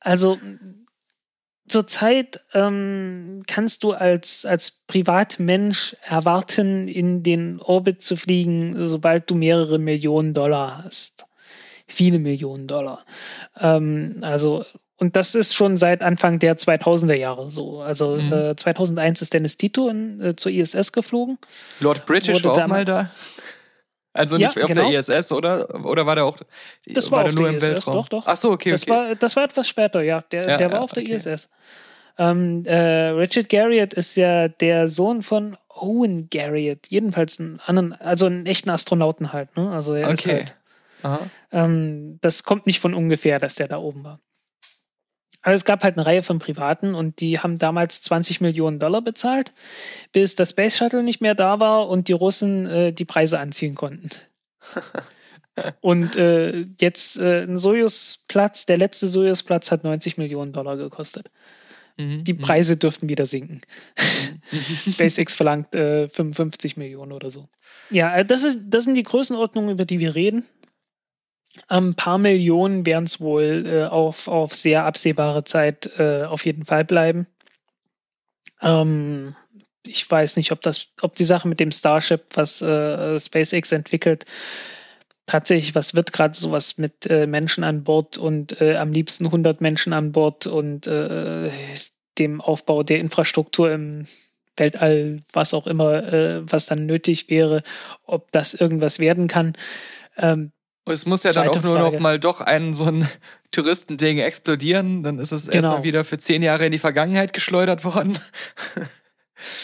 also zurzeit ähm, kannst du als, als Privatmensch erwarten, in den Orbit zu fliegen, sobald du mehrere Millionen Dollar hast. Viele Millionen Dollar. Ähm, also, und das ist schon seit Anfang der 2000er Jahre so. Also mhm. äh, 2001 ist Dennis Tito in, äh, zur ISS geflogen. Lord British war auch mal da. Also nicht ja, auf genau. der ISS, oder? Oder war der auch das war, war der nur im ISS, Weltraum? Doch, doch. Ach so, okay, das War, das war etwas später, ja. Der, ja, der war ja, auf der okay. ISS. Ähm, äh, Richard Garriott ist ja der Sohn von Owen Garriott. Jedenfalls einen anderen, also einen echten Astronauten halt. Ne? Also er okay. ist halt. Ähm, das kommt nicht von ungefähr, dass der da oben war. Also es gab halt eine Reihe von Privaten und die haben damals 20 Millionen Dollar bezahlt, bis das Space Shuttle nicht mehr da war und die Russen äh, die Preise anziehen konnten. und äh, jetzt äh, ein Sojus-Platz, der letzte Sojus-Platz hat 90 Millionen Dollar gekostet. Mhm, die mhm. Preise dürften wieder sinken. Mhm. SpaceX verlangt äh, 55 Millionen oder so. Ja, äh, das, ist, das sind die Größenordnungen, über die wir reden. Ein paar Millionen werden es wohl äh, auf, auf sehr absehbare Zeit äh, auf jeden Fall bleiben. Ähm, ich weiß nicht, ob das, ob die Sache mit dem Starship, was äh, SpaceX entwickelt, tatsächlich was wird, gerade sowas mit äh, Menschen an Bord und äh, am liebsten 100 Menschen an Bord und äh, dem Aufbau der Infrastruktur im Weltall, was auch immer, äh, was dann nötig wäre, ob das irgendwas werden kann. Ähm, es muss ja dann auch nur Frage. noch mal doch ein so ein Touristending explodieren, dann ist es genau. erstmal wieder für zehn Jahre in die Vergangenheit geschleudert worden.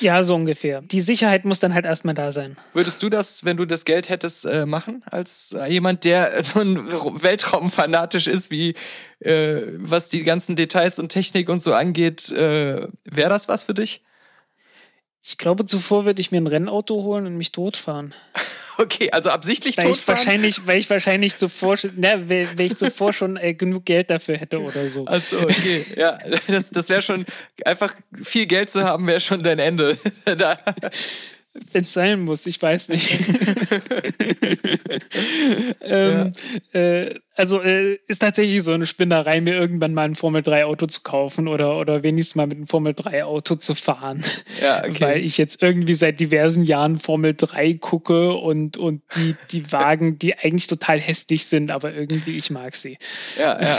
Ja, so ungefähr. Die Sicherheit muss dann halt erstmal da sein. Würdest du das, wenn du das Geld hättest, äh, machen? Als äh, jemand, der so ein Weltraumfanatisch ist, wie äh, was die ganzen Details und Technik und so angeht, äh, wäre das was für dich? Ich glaube, zuvor würde ich mir ein Rennauto holen und mich totfahren. Okay, also absichtlich weil totfahren? Ich wahrscheinlich, weil ich wahrscheinlich zuvor, ne, wenn ich zuvor schon äh, genug Geld dafür hätte oder so. Achso, okay. Ja, das, das wäre schon, einfach viel Geld zu haben, wäre schon dein Ende. da. Wenn es sein muss, ich weiß nicht. ähm, ja. äh, also äh, ist tatsächlich so eine Spinnerei, mir irgendwann mal ein Formel-3-Auto zu kaufen oder, oder wenigstens mal mit einem Formel-3-Auto zu fahren. Ja, okay. Weil ich jetzt irgendwie seit diversen Jahren Formel 3 gucke und, und die, die Wagen, die eigentlich total hässlich sind, aber irgendwie ich mag sie. Ja, ja.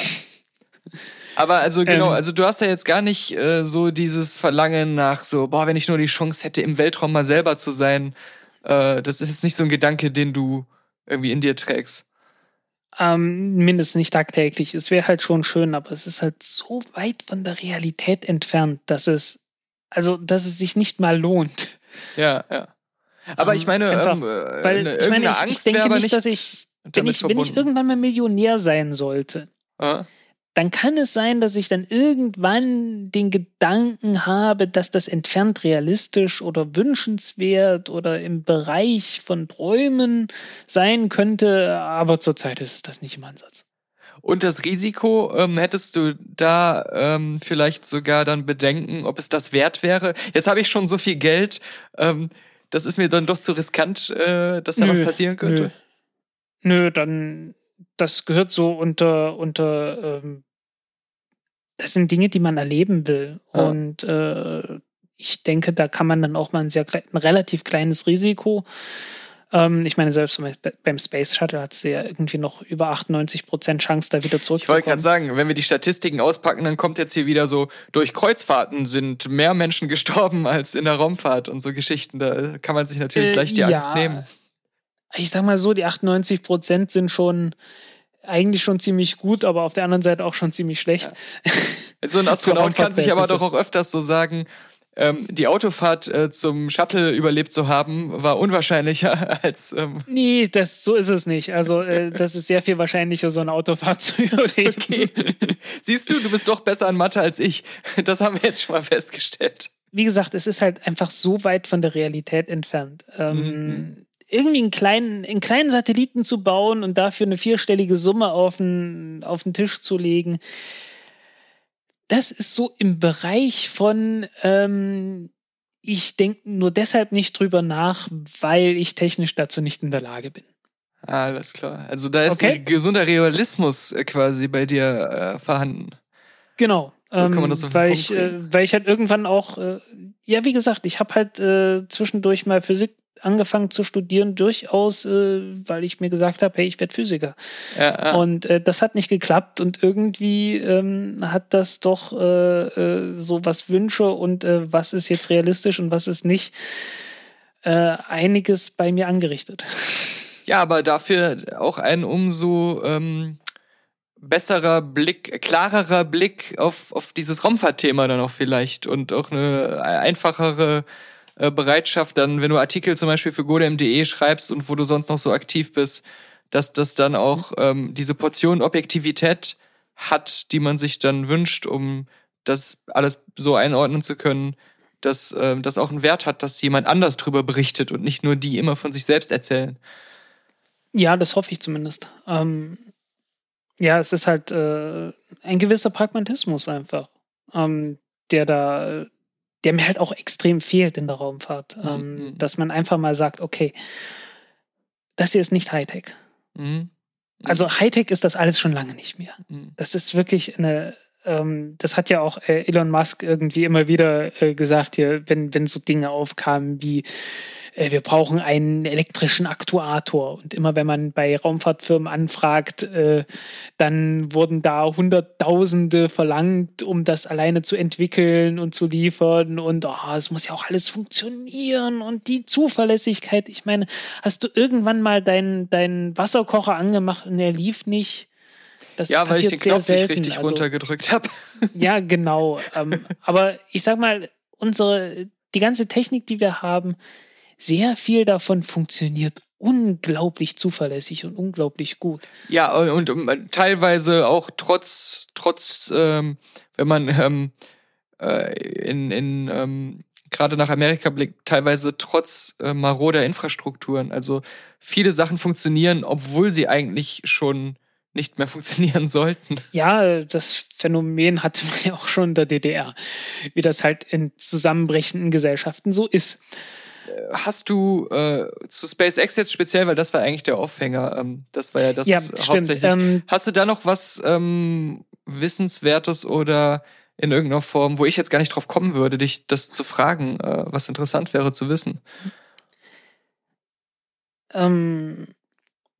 Aber also genau, ähm, also du hast ja jetzt gar nicht äh, so dieses Verlangen nach so, boah, wenn ich nur die Chance hätte, im Weltraum mal selber zu sein. Äh, das ist jetzt nicht so ein Gedanke, den du irgendwie in dir trägst. Ähm, mindestens nicht tagtäglich. Es wäre halt schon schön, aber es ist halt so weit von der Realität entfernt, dass es, also, dass es sich nicht mal lohnt. Ja, ja. Aber ich meine, Einfach, ähm, äh, weil, eine, ich meine, ich, ich denke nicht, nicht, dass ich, wenn ich, wenn ich irgendwann mal Millionär sein sollte, ah dann kann es sein, dass ich dann irgendwann den Gedanken habe, dass das entfernt realistisch oder wünschenswert oder im Bereich von Träumen sein könnte, aber zurzeit ist das nicht im Ansatz. Und das Risiko, ähm, hättest du da ähm, vielleicht sogar dann Bedenken, ob es das wert wäre? Jetzt habe ich schon so viel Geld, ähm, das ist mir dann doch zu riskant, äh, dass da nö, was passieren könnte. Nö. nö, dann das gehört so unter unter ähm, das sind Dinge, die man erleben will. Ja. Und äh, ich denke, da kann man dann auch mal ein sehr ein relativ kleines Risiko ähm, ich meine, selbst beim Space Shuttle hat sie ja irgendwie noch über 98 Prozent Chance, da wieder zurückzukommen. Ich wollte gerade sagen, wenn wir die Statistiken auspacken, dann kommt jetzt hier wieder so, durch Kreuzfahrten sind mehr Menschen gestorben als in der Raumfahrt und so Geschichten. Da kann man sich natürlich äh, gleich die ja. Angst nehmen. Ich sag mal so, die 98 Prozent sind schon eigentlich schon ziemlich gut, aber auf der anderen Seite auch schon ziemlich schlecht. Ja. So ein Astronaut kann sich aber doch auch öfters so sagen, ähm, die Autofahrt äh, zum Shuttle überlebt zu haben, war unwahrscheinlicher als. Ähm nee, das, so ist es nicht. Also, äh, das ist sehr viel wahrscheinlicher, so eine Autofahrt zu überleben. Okay. Siehst du, du bist doch besser an Mathe als ich. Das haben wir jetzt schon mal festgestellt. Wie gesagt, es ist halt einfach so weit von der Realität entfernt. Ähm, mhm. Irgendwie einen kleinen, einen kleinen Satelliten zu bauen und dafür eine vierstellige Summe auf den, auf den Tisch zu legen das ist so im Bereich von, ähm, ich denke nur deshalb nicht drüber nach, weil ich technisch dazu nicht in der Lage bin. Alles klar. Also da ist okay. ein gesunder Realismus äh, quasi bei dir äh, vorhanden. Genau. So kann man das so weil, ich, äh, weil ich halt irgendwann auch, äh, ja, wie gesagt, ich habe halt äh, zwischendurch mal Physik angefangen zu studieren, durchaus, äh, weil ich mir gesagt habe, hey, ich werde Physiker. Ja, ja. Und äh, das hat nicht geklappt und irgendwie ähm, hat das doch äh, äh so was Wünsche und äh, was ist jetzt realistisch und was ist nicht, äh, einiges bei mir angerichtet. Ja, aber dafür auch ein umso ähm, besserer Blick, klarerer Blick auf, auf dieses Raumfahrtthema dann auch vielleicht und auch eine einfachere äh, Bereitschaft, dann, wenn du Artikel zum Beispiel für godem.de schreibst und wo du sonst noch so aktiv bist, dass das dann auch ähm, diese Portion Objektivität hat, die man sich dann wünscht, um das alles so einordnen zu können, dass ähm, das auch einen Wert hat, dass jemand anders drüber berichtet und nicht nur die immer von sich selbst erzählen. Ja, das hoffe ich zumindest. Ähm, ja, es ist halt äh, ein gewisser Pragmatismus einfach, ähm, der da der mir halt auch extrem fehlt in der Raumfahrt. Mhm. Ähm, mhm. dass man einfach mal sagt, okay, das hier ist nicht Hightech. Mhm. mhm. Also Hightech ist das alles schon lange nicht mehr. Mhm. Das ist wirklich eine, ähm, das hat ja auch äh, Elon Musk irgendwie immer wieder äh, gesagt, hier, wenn, wenn so Dinge aufkamen wie äh, wir brauchen einen elektrischen Aktuator. Und immer wenn man bei Raumfahrtfirmen anfragt, äh, dann wurden da Hunderttausende verlangt, um das alleine zu entwickeln und zu liefern. Und oh, es muss ja auch alles funktionieren und die Zuverlässigkeit. Ich meine, hast du irgendwann mal deinen dein Wasserkocher angemacht und er lief nicht? Das ja, weil ich den Knopf nicht richtig also, runtergedrückt habe. Ja, genau. ähm, aber ich sag mal, unsere, die ganze Technik, die wir haben, sehr viel davon funktioniert unglaublich zuverlässig und unglaublich gut. Ja, und, und teilweise auch trotz, trotz, ähm, wenn man ähm, äh, in, in ähm, gerade nach Amerika blickt, teilweise trotz äh, maroder Infrastrukturen. Also viele Sachen funktionieren, obwohl sie eigentlich schon nicht mehr funktionieren sollten. Ja, das Phänomen hatte man ja auch schon in der DDR, wie das halt in zusammenbrechenden Gesellschaften so ist hast du äh, zu SpaceX jetzt speziell, weil das war eigentlich der Aufhänger, ähm, das war ja das ja, hauptsächlich. Ähm, hast du da noch was ähm, Wissenswertes oder in irgendeiner Form, wo ich jetzt gar nicht drauf kommen würde, dich das zu fragen, äh, was interessant wäre zu wissen? Ähm,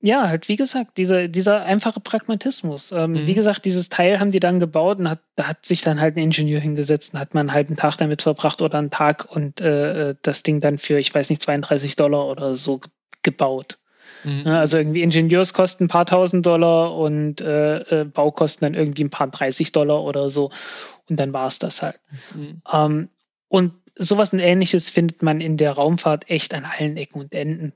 ja, halt wie gesagt, dieser, dieser einfache Pragmatismus. Ähm, mhm. Wie gesagt, dieses Teil haben die dann gebaut und hat, da hat sich dann halt ein Ingenieur hingesetzt und hat mal einen halben Tag damit verbracht oder einen Tag und äh, äh das Ding dann für, ich weiß nicht, 32 Dollar oder so gebaut. Mhm. Also irgendwie Ingenieurskosten ein paar tausend Dollar und äh, äh, Baukosten dann irgendwie ein paar 30 Dollar oder so. Und dann war es das halt. Mhm. Ähm, und sowas und ähnliches findet man in der Raumfahrt echt an allen Ecken und Enden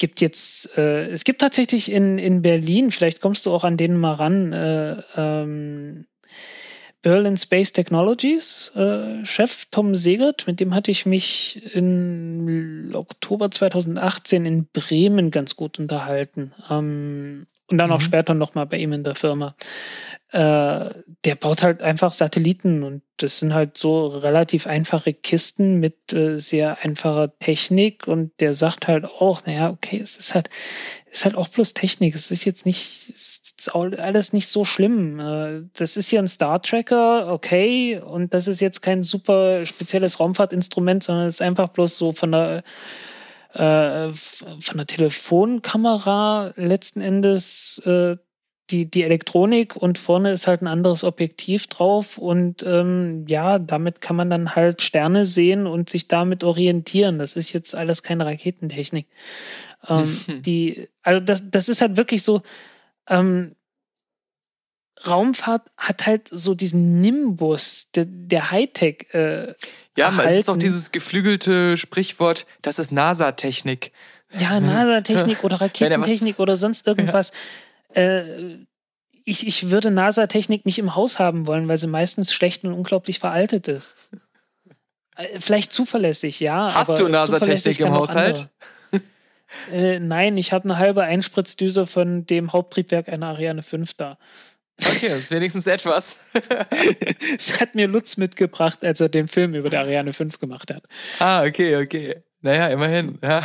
gibt jetzt, äh, es gibt tatsächlich in, in Berlin, vielleicht kommst du auch an denen mal ran, äh, ähm, Berlin Space Technologies äh, Chef Tom Segert, mit dem hatte ich mich im Oktober 2018 in Bremen ganz gut unterhalten. Ähm, und dann mhm. auch später nochmal bei ihm in der Firma. Äh, der baut halt einfach Satelliten und das sind halt so relativ einfache Kisten mit äh, sehr einfacher Technik und der sagt halt auch, naja, okay, es ist halt, ist halt auch bloß Technik. Es ist jetzt nicht, ist alles nicht so schlimm. Äh, das ist hier ein Star Tracker, okay, und das ist jetzt kein super spezielles Raumfahrtinstrument, sondern es ist einfach bloß so von der äh, von der Telefonkamera letzten Endes äh, die, die Elektronik und vorne ist halt ein anderes Objektiv drauf und ähm, ja, damit kann man dann halt Sterne sehen und sich damit orientieren. Das ist jetzt alles keine Raketentechnik. Ähm, die, also das, das ist halt wirklich so, ähm, Raumfahrt hat halt so diesen Nimbus der, der Hightech. Äh, ja, erhalten. es ist doch dieses geflügelte Sprichwort, das ist NASA-Technik. Ja, NASA-Technik oder Raketentechnik oder sonst irgendwas. Ja äh, ich, ich würde NASA-Technik nicht im Haus haben wollen, weil sie meistens schlecht und unglaublich veraltet ist. Äh, vielleicht zuverlässig, ja. Hast du NASA-Technik im Haushalt? äh, nein, ich habe eine halbe Einspritzdüse von dem Haupttriebwerk einer Ariane 5 da. Okay, das ist wenigstens etwas. das hat mir Lutz mitgebracht, als er den Film über die Ariane 5 gemacht hat. Ah, okay, okay. Naja, immerhin, ja.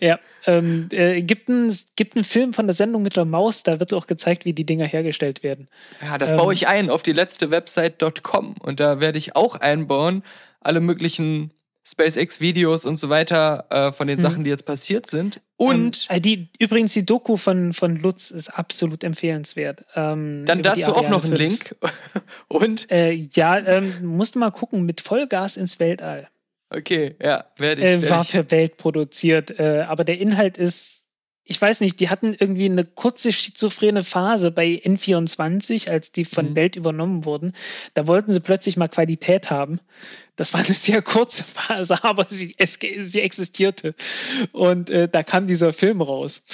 ja, ähm, äh, gibt, ein, gibt einen Film von der Sendung mit der Maus, da wird auch gezeigt, wie die Dinger hergestellt werden. Ja, das ähm, baue ich ein auf die letzte Website.com und da werde ich auch einbauen, alle möglichen SpaceX-Videos und so weiter äh, von den mhm. Sachen, die jetzt passiert sind. Und ähm, die, übrigens, die Doku von, von Lutz ist absolut empfehlenswert. Ähm, dann dazu auch noch ein Link. und? Äh, ja, ähm, musst du mal gucken, mit Vollgas ins Weltall. Okay, ja, werde ich. Äh, war für Welt produziert. Äh, aber der Inhalt ist, ich weiß nicht, die hatten irgendwie eine kurze schizophrene Phase bei N24, als die von mhm. Welt übernommen wurden. Da wollten sie plötzlich mal Qualität haben. Das war eine sehr kurze Phase, aber sie, es, sie existierte. Und äh, da kam dieser Film raus.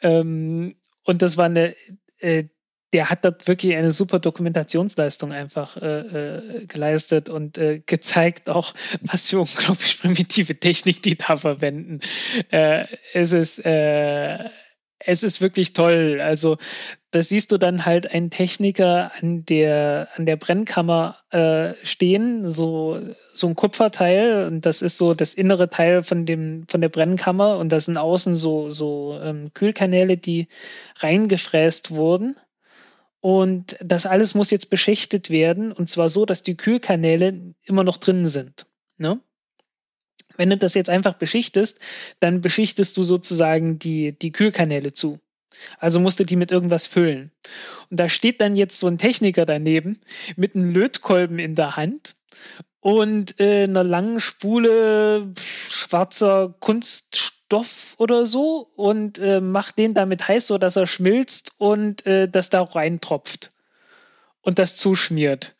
Ähm, und das war eine äh, der hat dort wirklich eine super Dokumentationsleistung einfach äh, äh, geleistet und äh, gezeigt auch, was für unglaublich primitive Technik die da verwenden. Äh, es ist äh, es ist wirklich toll. Also da siehst du dann halt einen Techniker an der an der Brennkammer äh, stehen, so so ein Kupferteil und das ist so das innere Teil von dem von der Brennkammer und das sind außen so so ähm, Kühlkanäle, die reingefräst wurden und das alles muss jetzt beschichtet werden und zwar so, dass die Kühlkanäle immer noch drin sind. Ne? Wenn du das jetzt einfach beschichtest, dann beschichtest du sozusagen die, die Kühlkanäle zu. Also musst du die mit irgendwas füllen. Und da steht dann jetzt so ein Techniker daneben mit einem Lötkolben in der Hand und äh, einer langen Spule schwarzer Kunststoff Stoff oder so und äh, macht den damit heiß, so dass er schmilzt und äh, das da reintropft und das zuschmiert.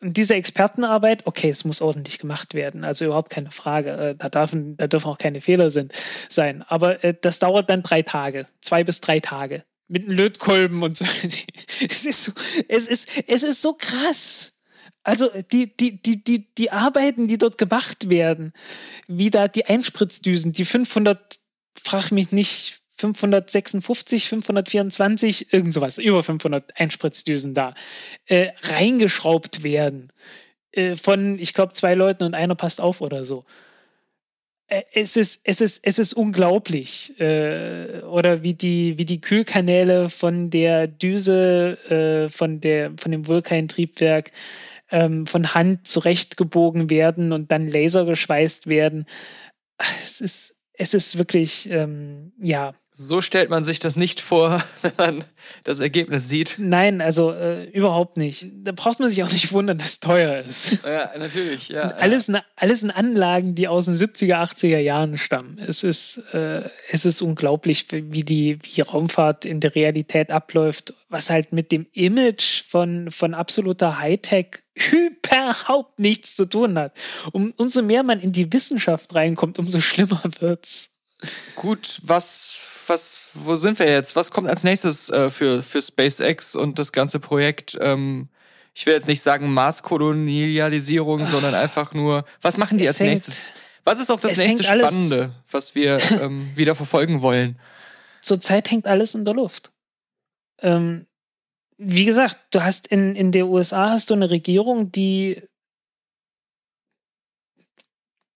Und diese Expertenarbeit, okay, es muss ordentlich gemacht werden, also überhaupt keine Frage. Äh, da, dürfen, da dürfen auch keine Fehler sind, sein. Aber äh, das dauert dann drei Tage, zwei bis drei Tage. Mit einem Lötkolben und so. es, ist es, ist, es ist so krass. Also die, die, die, die, die Arbeiten, die dort gemacht werden, wie da die Einspritzdüsen, die 500, frag mich nicht, 556, 524, irgend sowas, über 500 Einspritzdüsen da, äh, reingeschraubt werden. Äh, von, ich glaube, zwei Leuten und einer passt auf oder so. Äh, es ist, es ist, es ist unglaublich. Äh, oder wie die, wie die Kühlkanäle von der Düse, äh, von der, von dem Vulkantriebwerk ähm, von Hand zurechtgebogen werden und dann lasergeschweißt werden. Es ist, es ist wirklich, ähm, ja, so stellt man sich das nicht vor, wenn man das Ergebnis sieht. Nein, also äh, überhaupt nicht. Da braucht man sich auch nicht wundern, dass es teuer ist. Ja, natürlich, ja. alles, ja. alles in Anlagen, die aus den 70er, 80er Jahren stammen. Es ist, äh, es ist unglaublich, wie die, wie Raumfahrt in der Realität abläuft, was halt mit dem Image von, von absoluter Hightech überhaupt nichts zu tun hat. Um, umso mehr man in die Wissenschaft reinkommt, umso schlimmer wird's. Gut, was was, wo sind wir jetzt? Was kommt als nächstes äh, für, für SpaceX und das ganze Projekt? Ähm, ich will jetzt nicht sagen Marskolonialisierung, sondern einfach nur, was machen die es als hängt, nächstes? Was ist auch das nächste Spannende, was wir ähm, wieder verfolgen wollen? Zurzeit hängt alles in der Luft. Ähm, wie gesagt, du hast in, in der USA hast du eine Regierung, die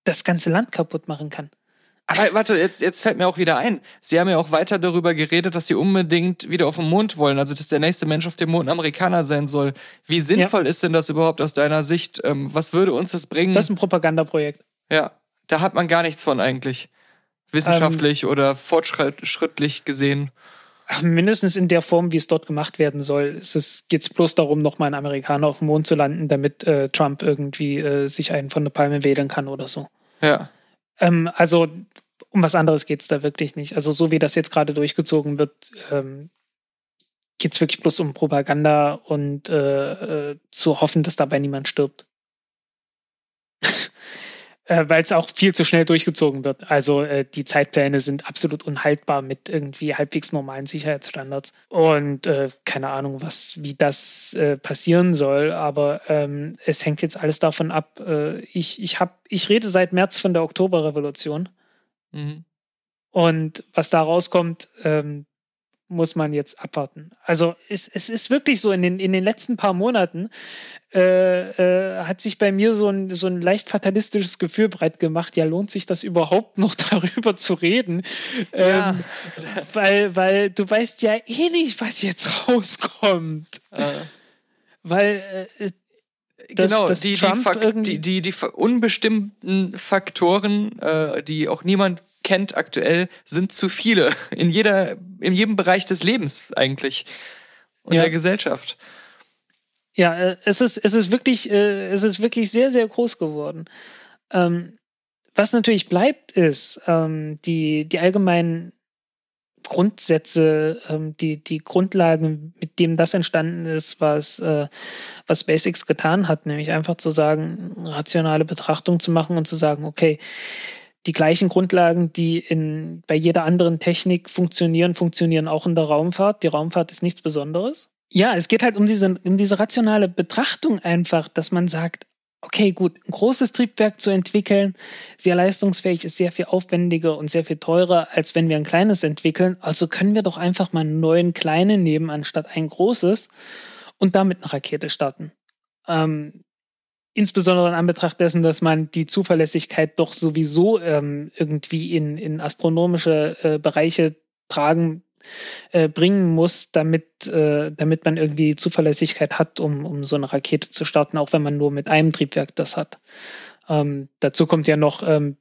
das ganze Land kaputt machen kann. Aber warte, jetzt, jetzt fällt mir auch wieder ein. Sie haben ja auch weiter darüber geredet, dass sie unbedingt wieder auf den Mond wollen, also dass der nächste Mensch auf dem Mond ein Amerikaner sein soll. Wie sinnvoll ja. ist denn das überhaupt aus deiner Sicht? Ähm, was würde uns das bringen? Das ist ein Propagandaprojekt. Ja, da hat man gar nichts von eigentlich. Wissenschaftlich ähm, oder fortschrittlich gesehen. Mindestens in der Form, wie es dort gemacht werden soll, geht es bloß darum, nochmal einen Amerikaner auf dem Mond zu landen, damit äh, Trump irgendwie äh, sich einen von der Palme wählen kann oder so. Ja. Ähm, also um was anderes geht es da wirklich nicht. Also so wie das jetzt gerade durchgezogen wird, ähm, geht es wirklich bloß um Propaganda und äh, äh, zu hoffen, dass dabei niemand stirbt äh, weil es auch viel zu schnell durchgezogen wird. Also äh, die Zeitpläne sind absolut unhaltbar mit irgendwie halbwegs normalen Sicherheitsstandards. Und äh, keine Ahnung, was, wie das äh, passieren soll, aber ähm, es hängt jetzt alles davon ab. Ich, ich, hab, ich rede seit März von der Oktoberrevolution. Mhm. Und was da rauskommt, ähm, muss man jetzt abwarten. Also es, es ist wirklich so, in den, in den letzten paar Monaten äh, äh, hat sich bei mir so ein, so ein leicht fatalistisches Gefühl breit gemacht, ja, lohnt sich das überhaupt noch darüber zu reden? Ja. Ähm, weil, weil du weißt ja eh nicht, was jetzt rauskommt. Äh. Weil äh, dass, genau, dass die, die, die, die, die, unbestimmten Faktoren, äh, die auch niemand kennt aktuell, sind zu viele. In jeder, in jedem Bereich des Lebens eigentlich. Und ja. der Gesellschaft. Ja, äh, es ist, es ist wirklich, äh, es ist wirklich sehr, sehr groß geworden. Ähm, was natürlich bleibt, ist ähm, die, die allgemeinen Grundsätze, ähm, die, die Grundlagen, mit dem das entstanden ist, was, äh, was Basics getan hat, nämlich einfach zu sagen, rationale Betrachtung zu machen und zu sagen, okay, die gleichen Grundlagen, die in, bei jeder anderen Technik funktionieren, funktionieren auch in der Raumfahrt. Die Raumfahrt ist nichts Besonderes. Ja, es geht halt um diese, um diese rationale Betrachtung einfach, dass man sagt, okay, gut, ein großes Triebwerk zu entwickeln, sehr leistungsfähig, ist sehr viel aufwendiger und sehr viel teurer, als wenn wir ein kleines entwickeln. Also können wir doch einfach mal einen neuen kleinen nehmen, anstatt ein großes und damit eine Rakete starten. Ähm, insbesondere in Anbetracht dessen, dass man die Zuverlässigkeit doch sowieso ähm, irgendwie in, in astronomische äh, Bereiche tragen äh, bringen muss, damit, äh, damit man irgendwie Zuverlässigkeit hat, um, um so eine Rakete zu starten, auch wenn man nur mit einem Triebwerk das hat. Ähm, dazu kommt ja noch, ähm,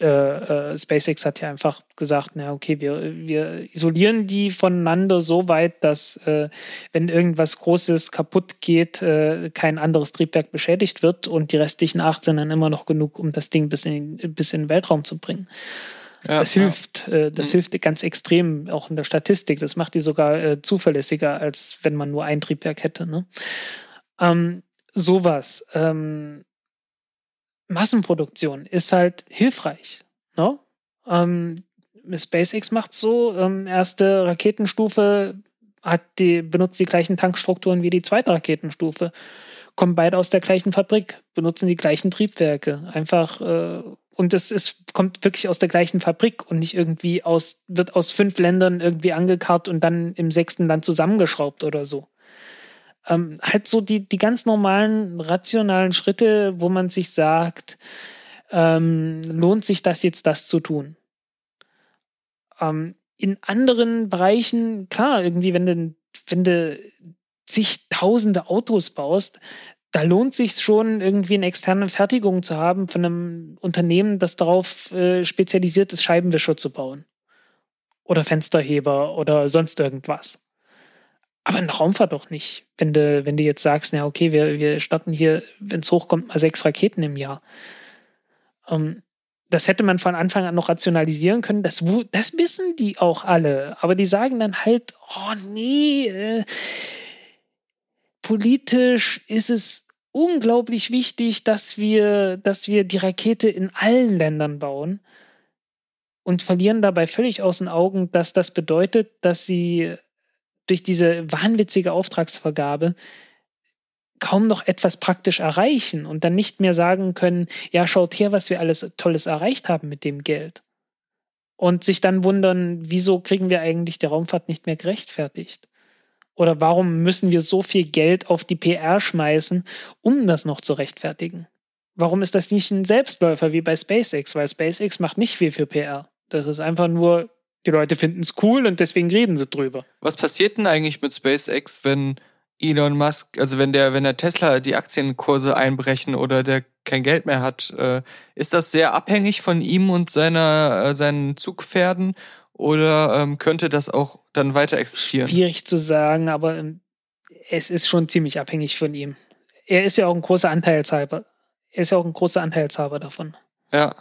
äh, äh, SpaceX hat ja einfach gesagt, na okay, wir, wir isolieren die voneinander so weit, dass äh, wenn irgendwas Großes kaputt geht, äh, kein anderes Triebwerk beschädigt wird und die restlichen acht sind dann immer noch genug, um das Ding bis in, bis in den Weltraum zu bringen. Ja, das hilft, äh, das mhm. hilft ganz extrem auch in der Statistik. Das macht die sogar äh, zuverlässiger, als wenn man nur ein Triebwerk hätte. Ne? Ähm, sowas. Ähm, Massenproduktion ist halt hilfreich. Ne? Ähm, SpaceX macht so, ähm, erste Raketenstufe hat die, benutzt die gleichen Tankstrukturen wie die zweite Raketenstufe. Kommen beide aus der gleichen Fabrik, benutzen die gleichen Triebwerke. Einfach, äh, und es ist, kommt wirklich aus der gleichen Fabrik und nicht irgendwie aus, wird aus fünf Ländern irgendwie angekarrt und dann im sechsten Land zusammengeschraubt oder so ähm, halt so die, die ganz normalen rationalen Schritte, wo man sich sagt, ähm, lohnt sich das jetzt, das zu tun? Ähm, in anderen Bereichen, klar, irgendwie, wenn du, wenn du zigtausende Autos baust, da lohnt sich schon, irgendwie eine externe Fertigung zu haben von einem Unternehmen, das darauf äh, spezialisiert ist, Scheibenwischer zu bauen. Oder Fensterheber oder sonst irgendwas. Aber in Raumfahrt doch nicht. Wenn du, wenn du jetzt sagst, na okay, wir, wir starten hier, wenn es hochkommt, mal sechs Raketen im Jahr. Ähm, das hätte man von Anfang an noch rationalisieren können. Das, das wissen die auch alle. Aber die sagen dann halt, oh nee, äh, politisch ist es unglaublich wichtig, dass wir, dass wir die Rakete in allen Ländern bauen und verlieren dabei völlig aus den Augen, dass das bedeutet, dass sie durch diese wahnwitzige Auftragsvergabe kaum noch etwas praktisch erreichen und dann nicht mehr sagen können, ja, schaut her, was wir alles Tolles erreicht haben mit dem Geld. Und sich dann wundern, wieso kriegen wir eigentlich die Raumfahrt nicht mehr gerechtfertigt? Oder warum müssen wir so viel Geld auf die PR schmeißen, um das noch zu rechtfertigen? Warum ist das nicht ein Selbstläufer wie bei SpaceX? Weil SpaceX macht nicht viel für PR. Das ist einfach nur, die Leute finden es cool und deswegen reden sie drüber. Was passiert denn eigentlich mit SpaceX, wenn Elon Musk, also wenn der, wenn der Tesla die Aktienkurse einbrechen oder der kein Geld mehr hat, äh, ist das sehr abhängig von ihm und seiner, äh, seinen Zugpferden oder ähm, könnte das auch dann weiter existieren? Schwierig zu sagen, aber ähm, es ist schon ziemlich abhängig von ihm. Er ist ja auch ein großer Anteilshaber. Er ist ja auch ein großer Anteilshaber davon. Ja.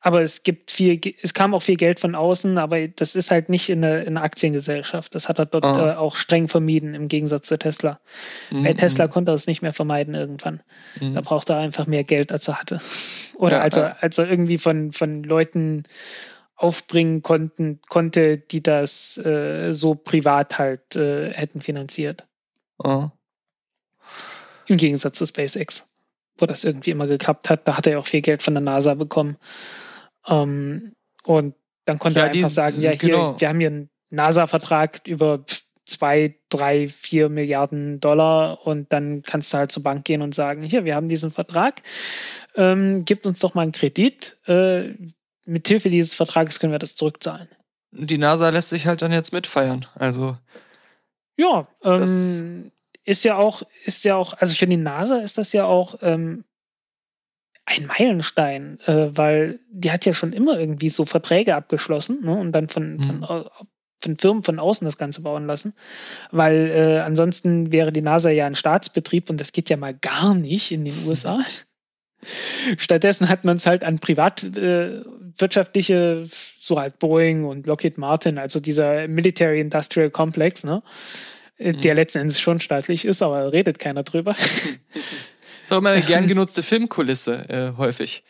Aber es gibt viel, es kam auch viel Geld von außen, aber das ist halt nicht in einer, Aktiengesellschaft. Das hat er dort oh. äh, auch streng vermieden, im Gegensatz zu Tesla. Mhm. Bei Tesla konnte er es nicht mehr vermeiden irgendwann. Mhm. Da brauchte er einfach mehr Geld, als er hatte. Oder ja, als, er, als er irgendwie von, von Leuten aufbringen konnten, konnte, die das äh, so privat halt äh, hätten finanziert. Oh. Im Gegensatz zu SpaceX, wo das irgendwie immer geklappt hat. Da hat er ja auch viel Geld von der NASA bekommen. Ähm, und dann konnte ja, er einfach sagen, ja, hier, genau. wir haben hier einen NASA-Vertrag über zwei, drei, vier Milliarden Dollar und dann kannst du halt zur Bank gehen und sagen, hier, wir haben diesen Vertrag, ähm, gibt uns doch mal einen Kredit, äh, mit Hilfe dieses Vertrages können wir das zurückzahlen. Die NASA lässt sich halt dann jetzt mitfeiern. Also. Ja, ähm, ist ja auch, ist ja auch, also für die NASA ist das ja auch ähm, ein Meilenstein, äh, weil die hat ja schon immer irgendwie so Verträge abgeschlossen ne, und dann von, mhm. von, von Firmen von außen das Ganze bauen lassen. Weil äh, ansonsten wäre die NASA ja ein Staatsbetrieb und das geht ja mal gar nicht in den USA. Stattdessen hat man es halt an privatwirtschaftliche, äh, so halt Boeing und Lockheed Martin, also dieser Military Industrial Complex, ne? Äh, mhm. Der letzten Endes schon staatlich ist, aber redet keiner drüber. ist auch immer eine gern genutzte Filmkulisse, äh, häufig.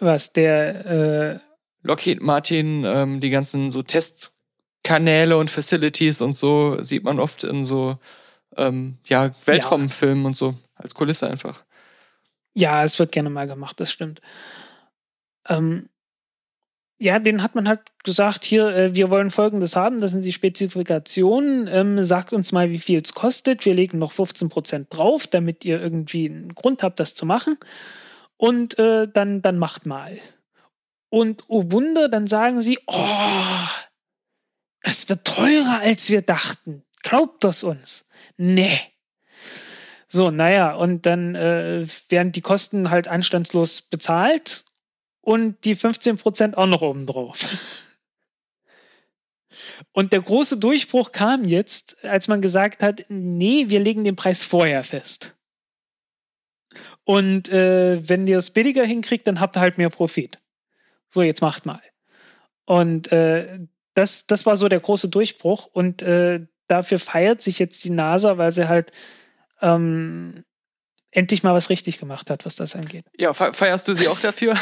Was, der äh, Lockheed Martin, ähm, die ganzen so Testkanäle und Facilities und so sieht man oft in so ähm, ja, Weltraumfilmen ja. und so, als Kulisse einfach. Ja, es wird gerne mal gemacht, das stimmt. Ähm, ja, den hat man halt gesagt, hier, äh, wir wollen folgendes haben, das sind die Spezifikationen, ähm, sagt uns mal, wie viel es kostet, wir legen noch 15% drauf, damit ihr irgendwie einen Grund habt, das zu machen und äh, dann, dann macht mal. Und oh Wunder, dann sagen sie, oh, das wird teurer, als wir dachten. Glaubt das uns? Nee. So, naja, und dann äh, werden die Kosten halt anstandslos bezahlt und die 15% auch noch obendrauf. Und der große Durchbruch kam jetzt, als man gesagt hat, nee, wir legen den Preis vorher fest. Und äh, wenn ihr es billiger hinkriegt, dann habt ihr halt mehr Profit. So, jetzt macht mal. Und äh, das, das war so der große Durchbruch. Und äh, dafür feiert sich jetzt die NASA, weil sie halt ähm, endlich mal was richtig gemacht hat, was das angeht. Ja, feierst du sie auch dafür?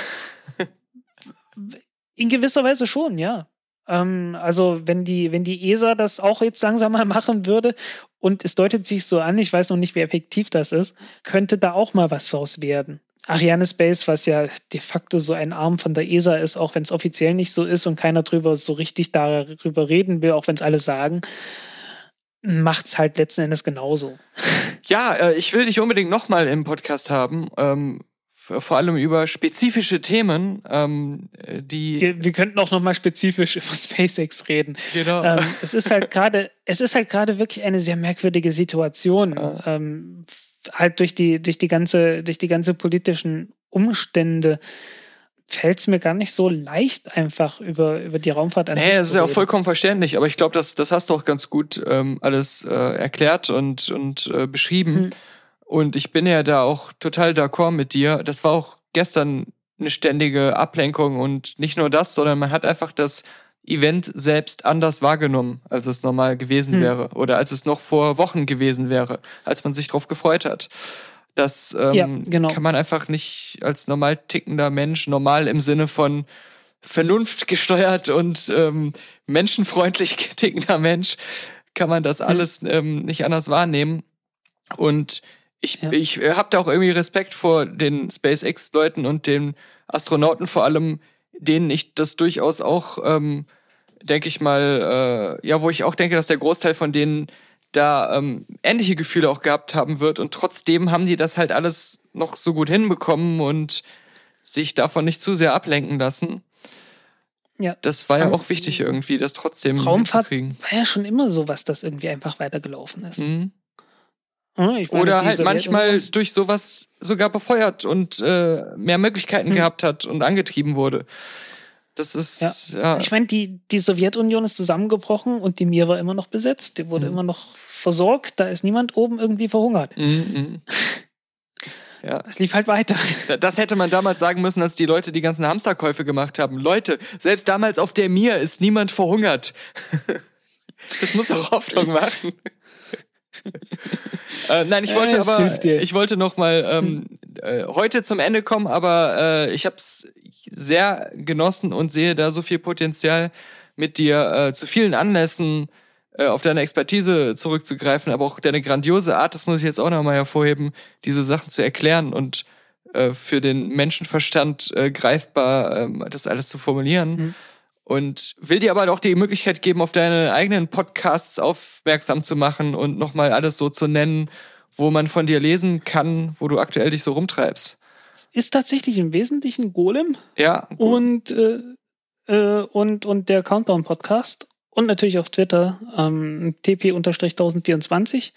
In gewisser Weise schon, ja. Ähm, also wenn die, wenn die ESA das auch jetzt langsam mal machen würde und es deutet sich so an, ich weiß noch nicht, wie effektiv das ist, könnte da auch mal was draus werden. Ariane Space, was ja de facto so ein Arm von der ESA ist, auch wenn es offiziell nicht so ist und keiner drüber so richtig darüber reden will, auch wenn es alle sagen, macht es halt letzten Endes genauso. Ja, äh, ich will dich unbedingt nochmal im Podcast haben. Ähm, vor allem über spezifische Themen, ähm, die. Wir, wir könnten auch nochmal spezifisch über SpaceX reden. Genau. Ähm, es ist halt gerade, es ist halt gerade wirklich eine sehr merkwürdige Situation. Ja. Ähm, halt durch die, durch die ganze, durch die ganze politischen Umstände fällt es mir gar nicht so leicht, einfach über, über die Raumfahrt an nee, sich das ist ja auch vollkommen verständlich, aber ich glaube, das, das hast du auch ganz gut ähm, alles äh, erklärt und, und äh, beschrieben. Hm. Und ich bin ja da auch total d'accord mit dir. Das war auch gestern eine ständige Ablenkung und nicht nur das, sondern man hat einfach das Event selbst anders wahrgenommen, als es normal gewesen hm. wäre oder als es noch vor Wochen gewesen wäre, als man sich drauf gefreut hat. Das ähm, ja, genau. kann man einfach nicht als normal tickender Mensch, normal im Sinne von Vernunft gesteuert und ähm, menschenfreundlich tickender Mensch, kann man das hm. alles ähm, nicht anders wahrnehmen. Und ich, ja. ich äh, habe da auch irgendwie Respekt vor den SpaceX-Leuten und den Astronauten vor allem, denen ich das durchaus auch ähm, denke ich mal, äh, ja, wo ich auch denke, dass der Großteil von denen da ähm, ähnliche Gefühle auch gehabt haben wird und trotzdem haben die das halt alles noch so gut hinbekommen und sich davon nicht zu sehr ablenken lassen. Ja. Das war ja auch wichtig irgendwie, das trotzdem Raumfahrt war ja schon immer so was, das irgendwie einfach weitergelaufen ist. Mhm. Meine, Oder halt manchmal durch sowas sogar befeuert und äh, mehr Möglichkeiten hm. gehabt hat und angetrieben wurde. Das ist. Ja. ja. Ich meine, die, die Sowjetunion ist zusammengebrochen und die Mir war immer noch besetzt. Die wurde mhm. immer noch versorgt. Da ist niemand oben irgendwie verhungert. Mhm. Ja. Das lief halt weiter. Das hätte man damals sagen müssen, als die Leute die ganzen Hamsterkäufe gemacht haben. Leute, selbst damals auf der Mir ist niemand verhungert. Das muss doch Hoffnung machen. äh, nein, ich wollte äh, aber, ich wollte noch mal ähm, äh, heute zum Ende kommen, aber äh, ich habe es sehr genossen und sehe da so viel Potenzial mit dir äh, zu vielen Anlässen äh, auf deine Expertise zurückzugreifen, aber auch deine grandiose Art, das muss ich jetzt auch nochmal hervorheben, diese Sachen zu erklären und äh, für den Menschenverstand äh, greifbar äh, das alles zu formulieren. Mhm. Und will dir aber auch die Möglichkeit geben, auf deine eigenen Podcasts aufmerksam zu machen und nochmal alles so zu nennen, wo man von dir lesen kann, wo du aktuell dich so rumtreibst. Ist tatsächlich im Wesentlichen Golem. Ja. Und, äh, äh, und, und der Countdown-Podcast. Und natürlich auf Twitter ähm, tp-1024.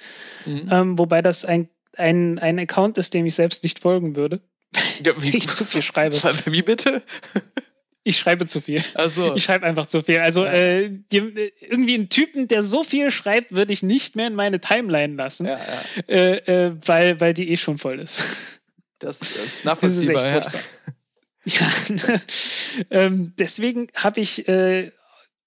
Mhm. Ähm, wobei das ein, ein, ein Account ist, dem ich selbst nicht folgen würde. Ja, wie, ich zu viel schreibe. Wie bitte? Ich schreibe zu viel. Ach so. Ich schreibe einfach zu viel. Also ja. äh, irgendwie einen Typen, der so viel schreibt, würde ich nicht mehr in meine Timeline lassen, ja, ja. Äh, äh, weil, weil die eh schon voll ist. Das ist nachvollziehbar. Das ist ja. ähm, deswegen habe ich äh,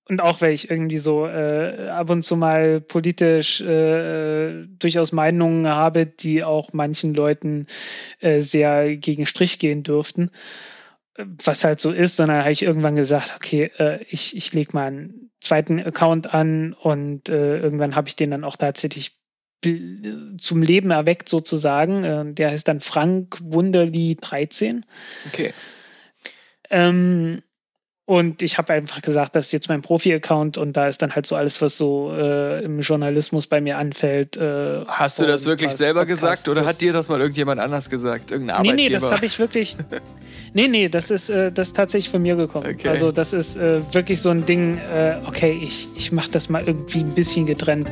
und auch weil ich irgendwie so äh, ab und zu mal politisch äh, durchaus Meinungen habe, die auch manchen Leuten äh, sehr gegen Strich gehen dürften, was halt so ist, sondern habe ich irgendwann gesagt, okay, äh, ich, ich lege mal einen zweiten Account an und äh, irgendwann habe ich den dann auch tatsächlich zum Leben erweckt sozusagen. Äh, der heißt dann Frank Wunderli 13. Okay. Ähm, und ich habe einfach gesagt, das ist jetzt mein Profi-Account und da ist dann halt so alles, was so äh, im Journalismus bei mir anfällt. Äh, Hast du das wirklich selber Podcast gesagt oder hat dir das mal irgendjemand anders gesagt? Irgendein Arbeitgeber? Nee, nee, das habe ich wirklich. nee, nee, das ist, äh, das ist tatsächlich von mir gekommen. Okay. Also, das ist äh, wirklich so ein Ding, äh, okay, ich, ich mache das mal irgendwie ein bisschen getrennt.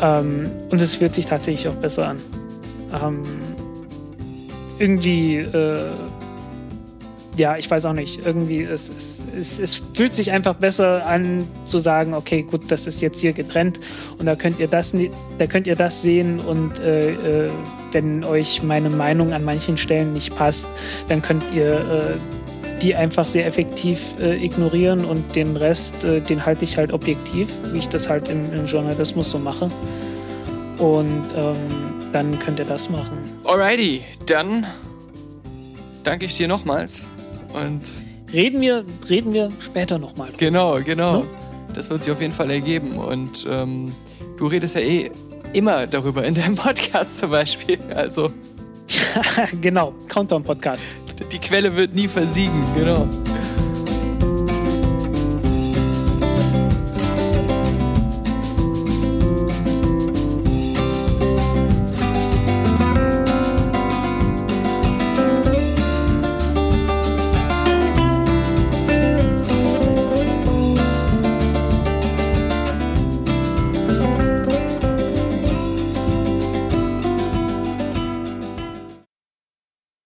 Ähm, und es fühlt sich tatsächlich auch besser an. Ähm, irgendwie äh, ja, ich weiß auch nicht. Irgendwie, es, es, es, es, fühlt sich einfach besser an zu sagen, okay, gut, das ist jetzt hier getrennt und da könnt ihr das, da könnt ihr das sehen und äh, äh, wenn euch meine Meinung an manchen Stellen nicht passt, dann könnt ihr äh, die einfach sehr effektiv äh, ignorieren und den Rest, äh, den halte ich halt objektiv, wie ich das halt im, im Journalismus so mache. Und ähm, dann könnt ihr das machen. Alrighty, dann danke ich dir nochmals. Und reden wir, reden wir später nochmal. Genau, genau. Hm? Das wird sich auf jeden Fall ergeben. Und ähm, du redest ja eh immer darüber in deinem Podcast zum Beispiel. Also. genau, Countdown-Podcast. Die Quelle wird nie versiegen, genau.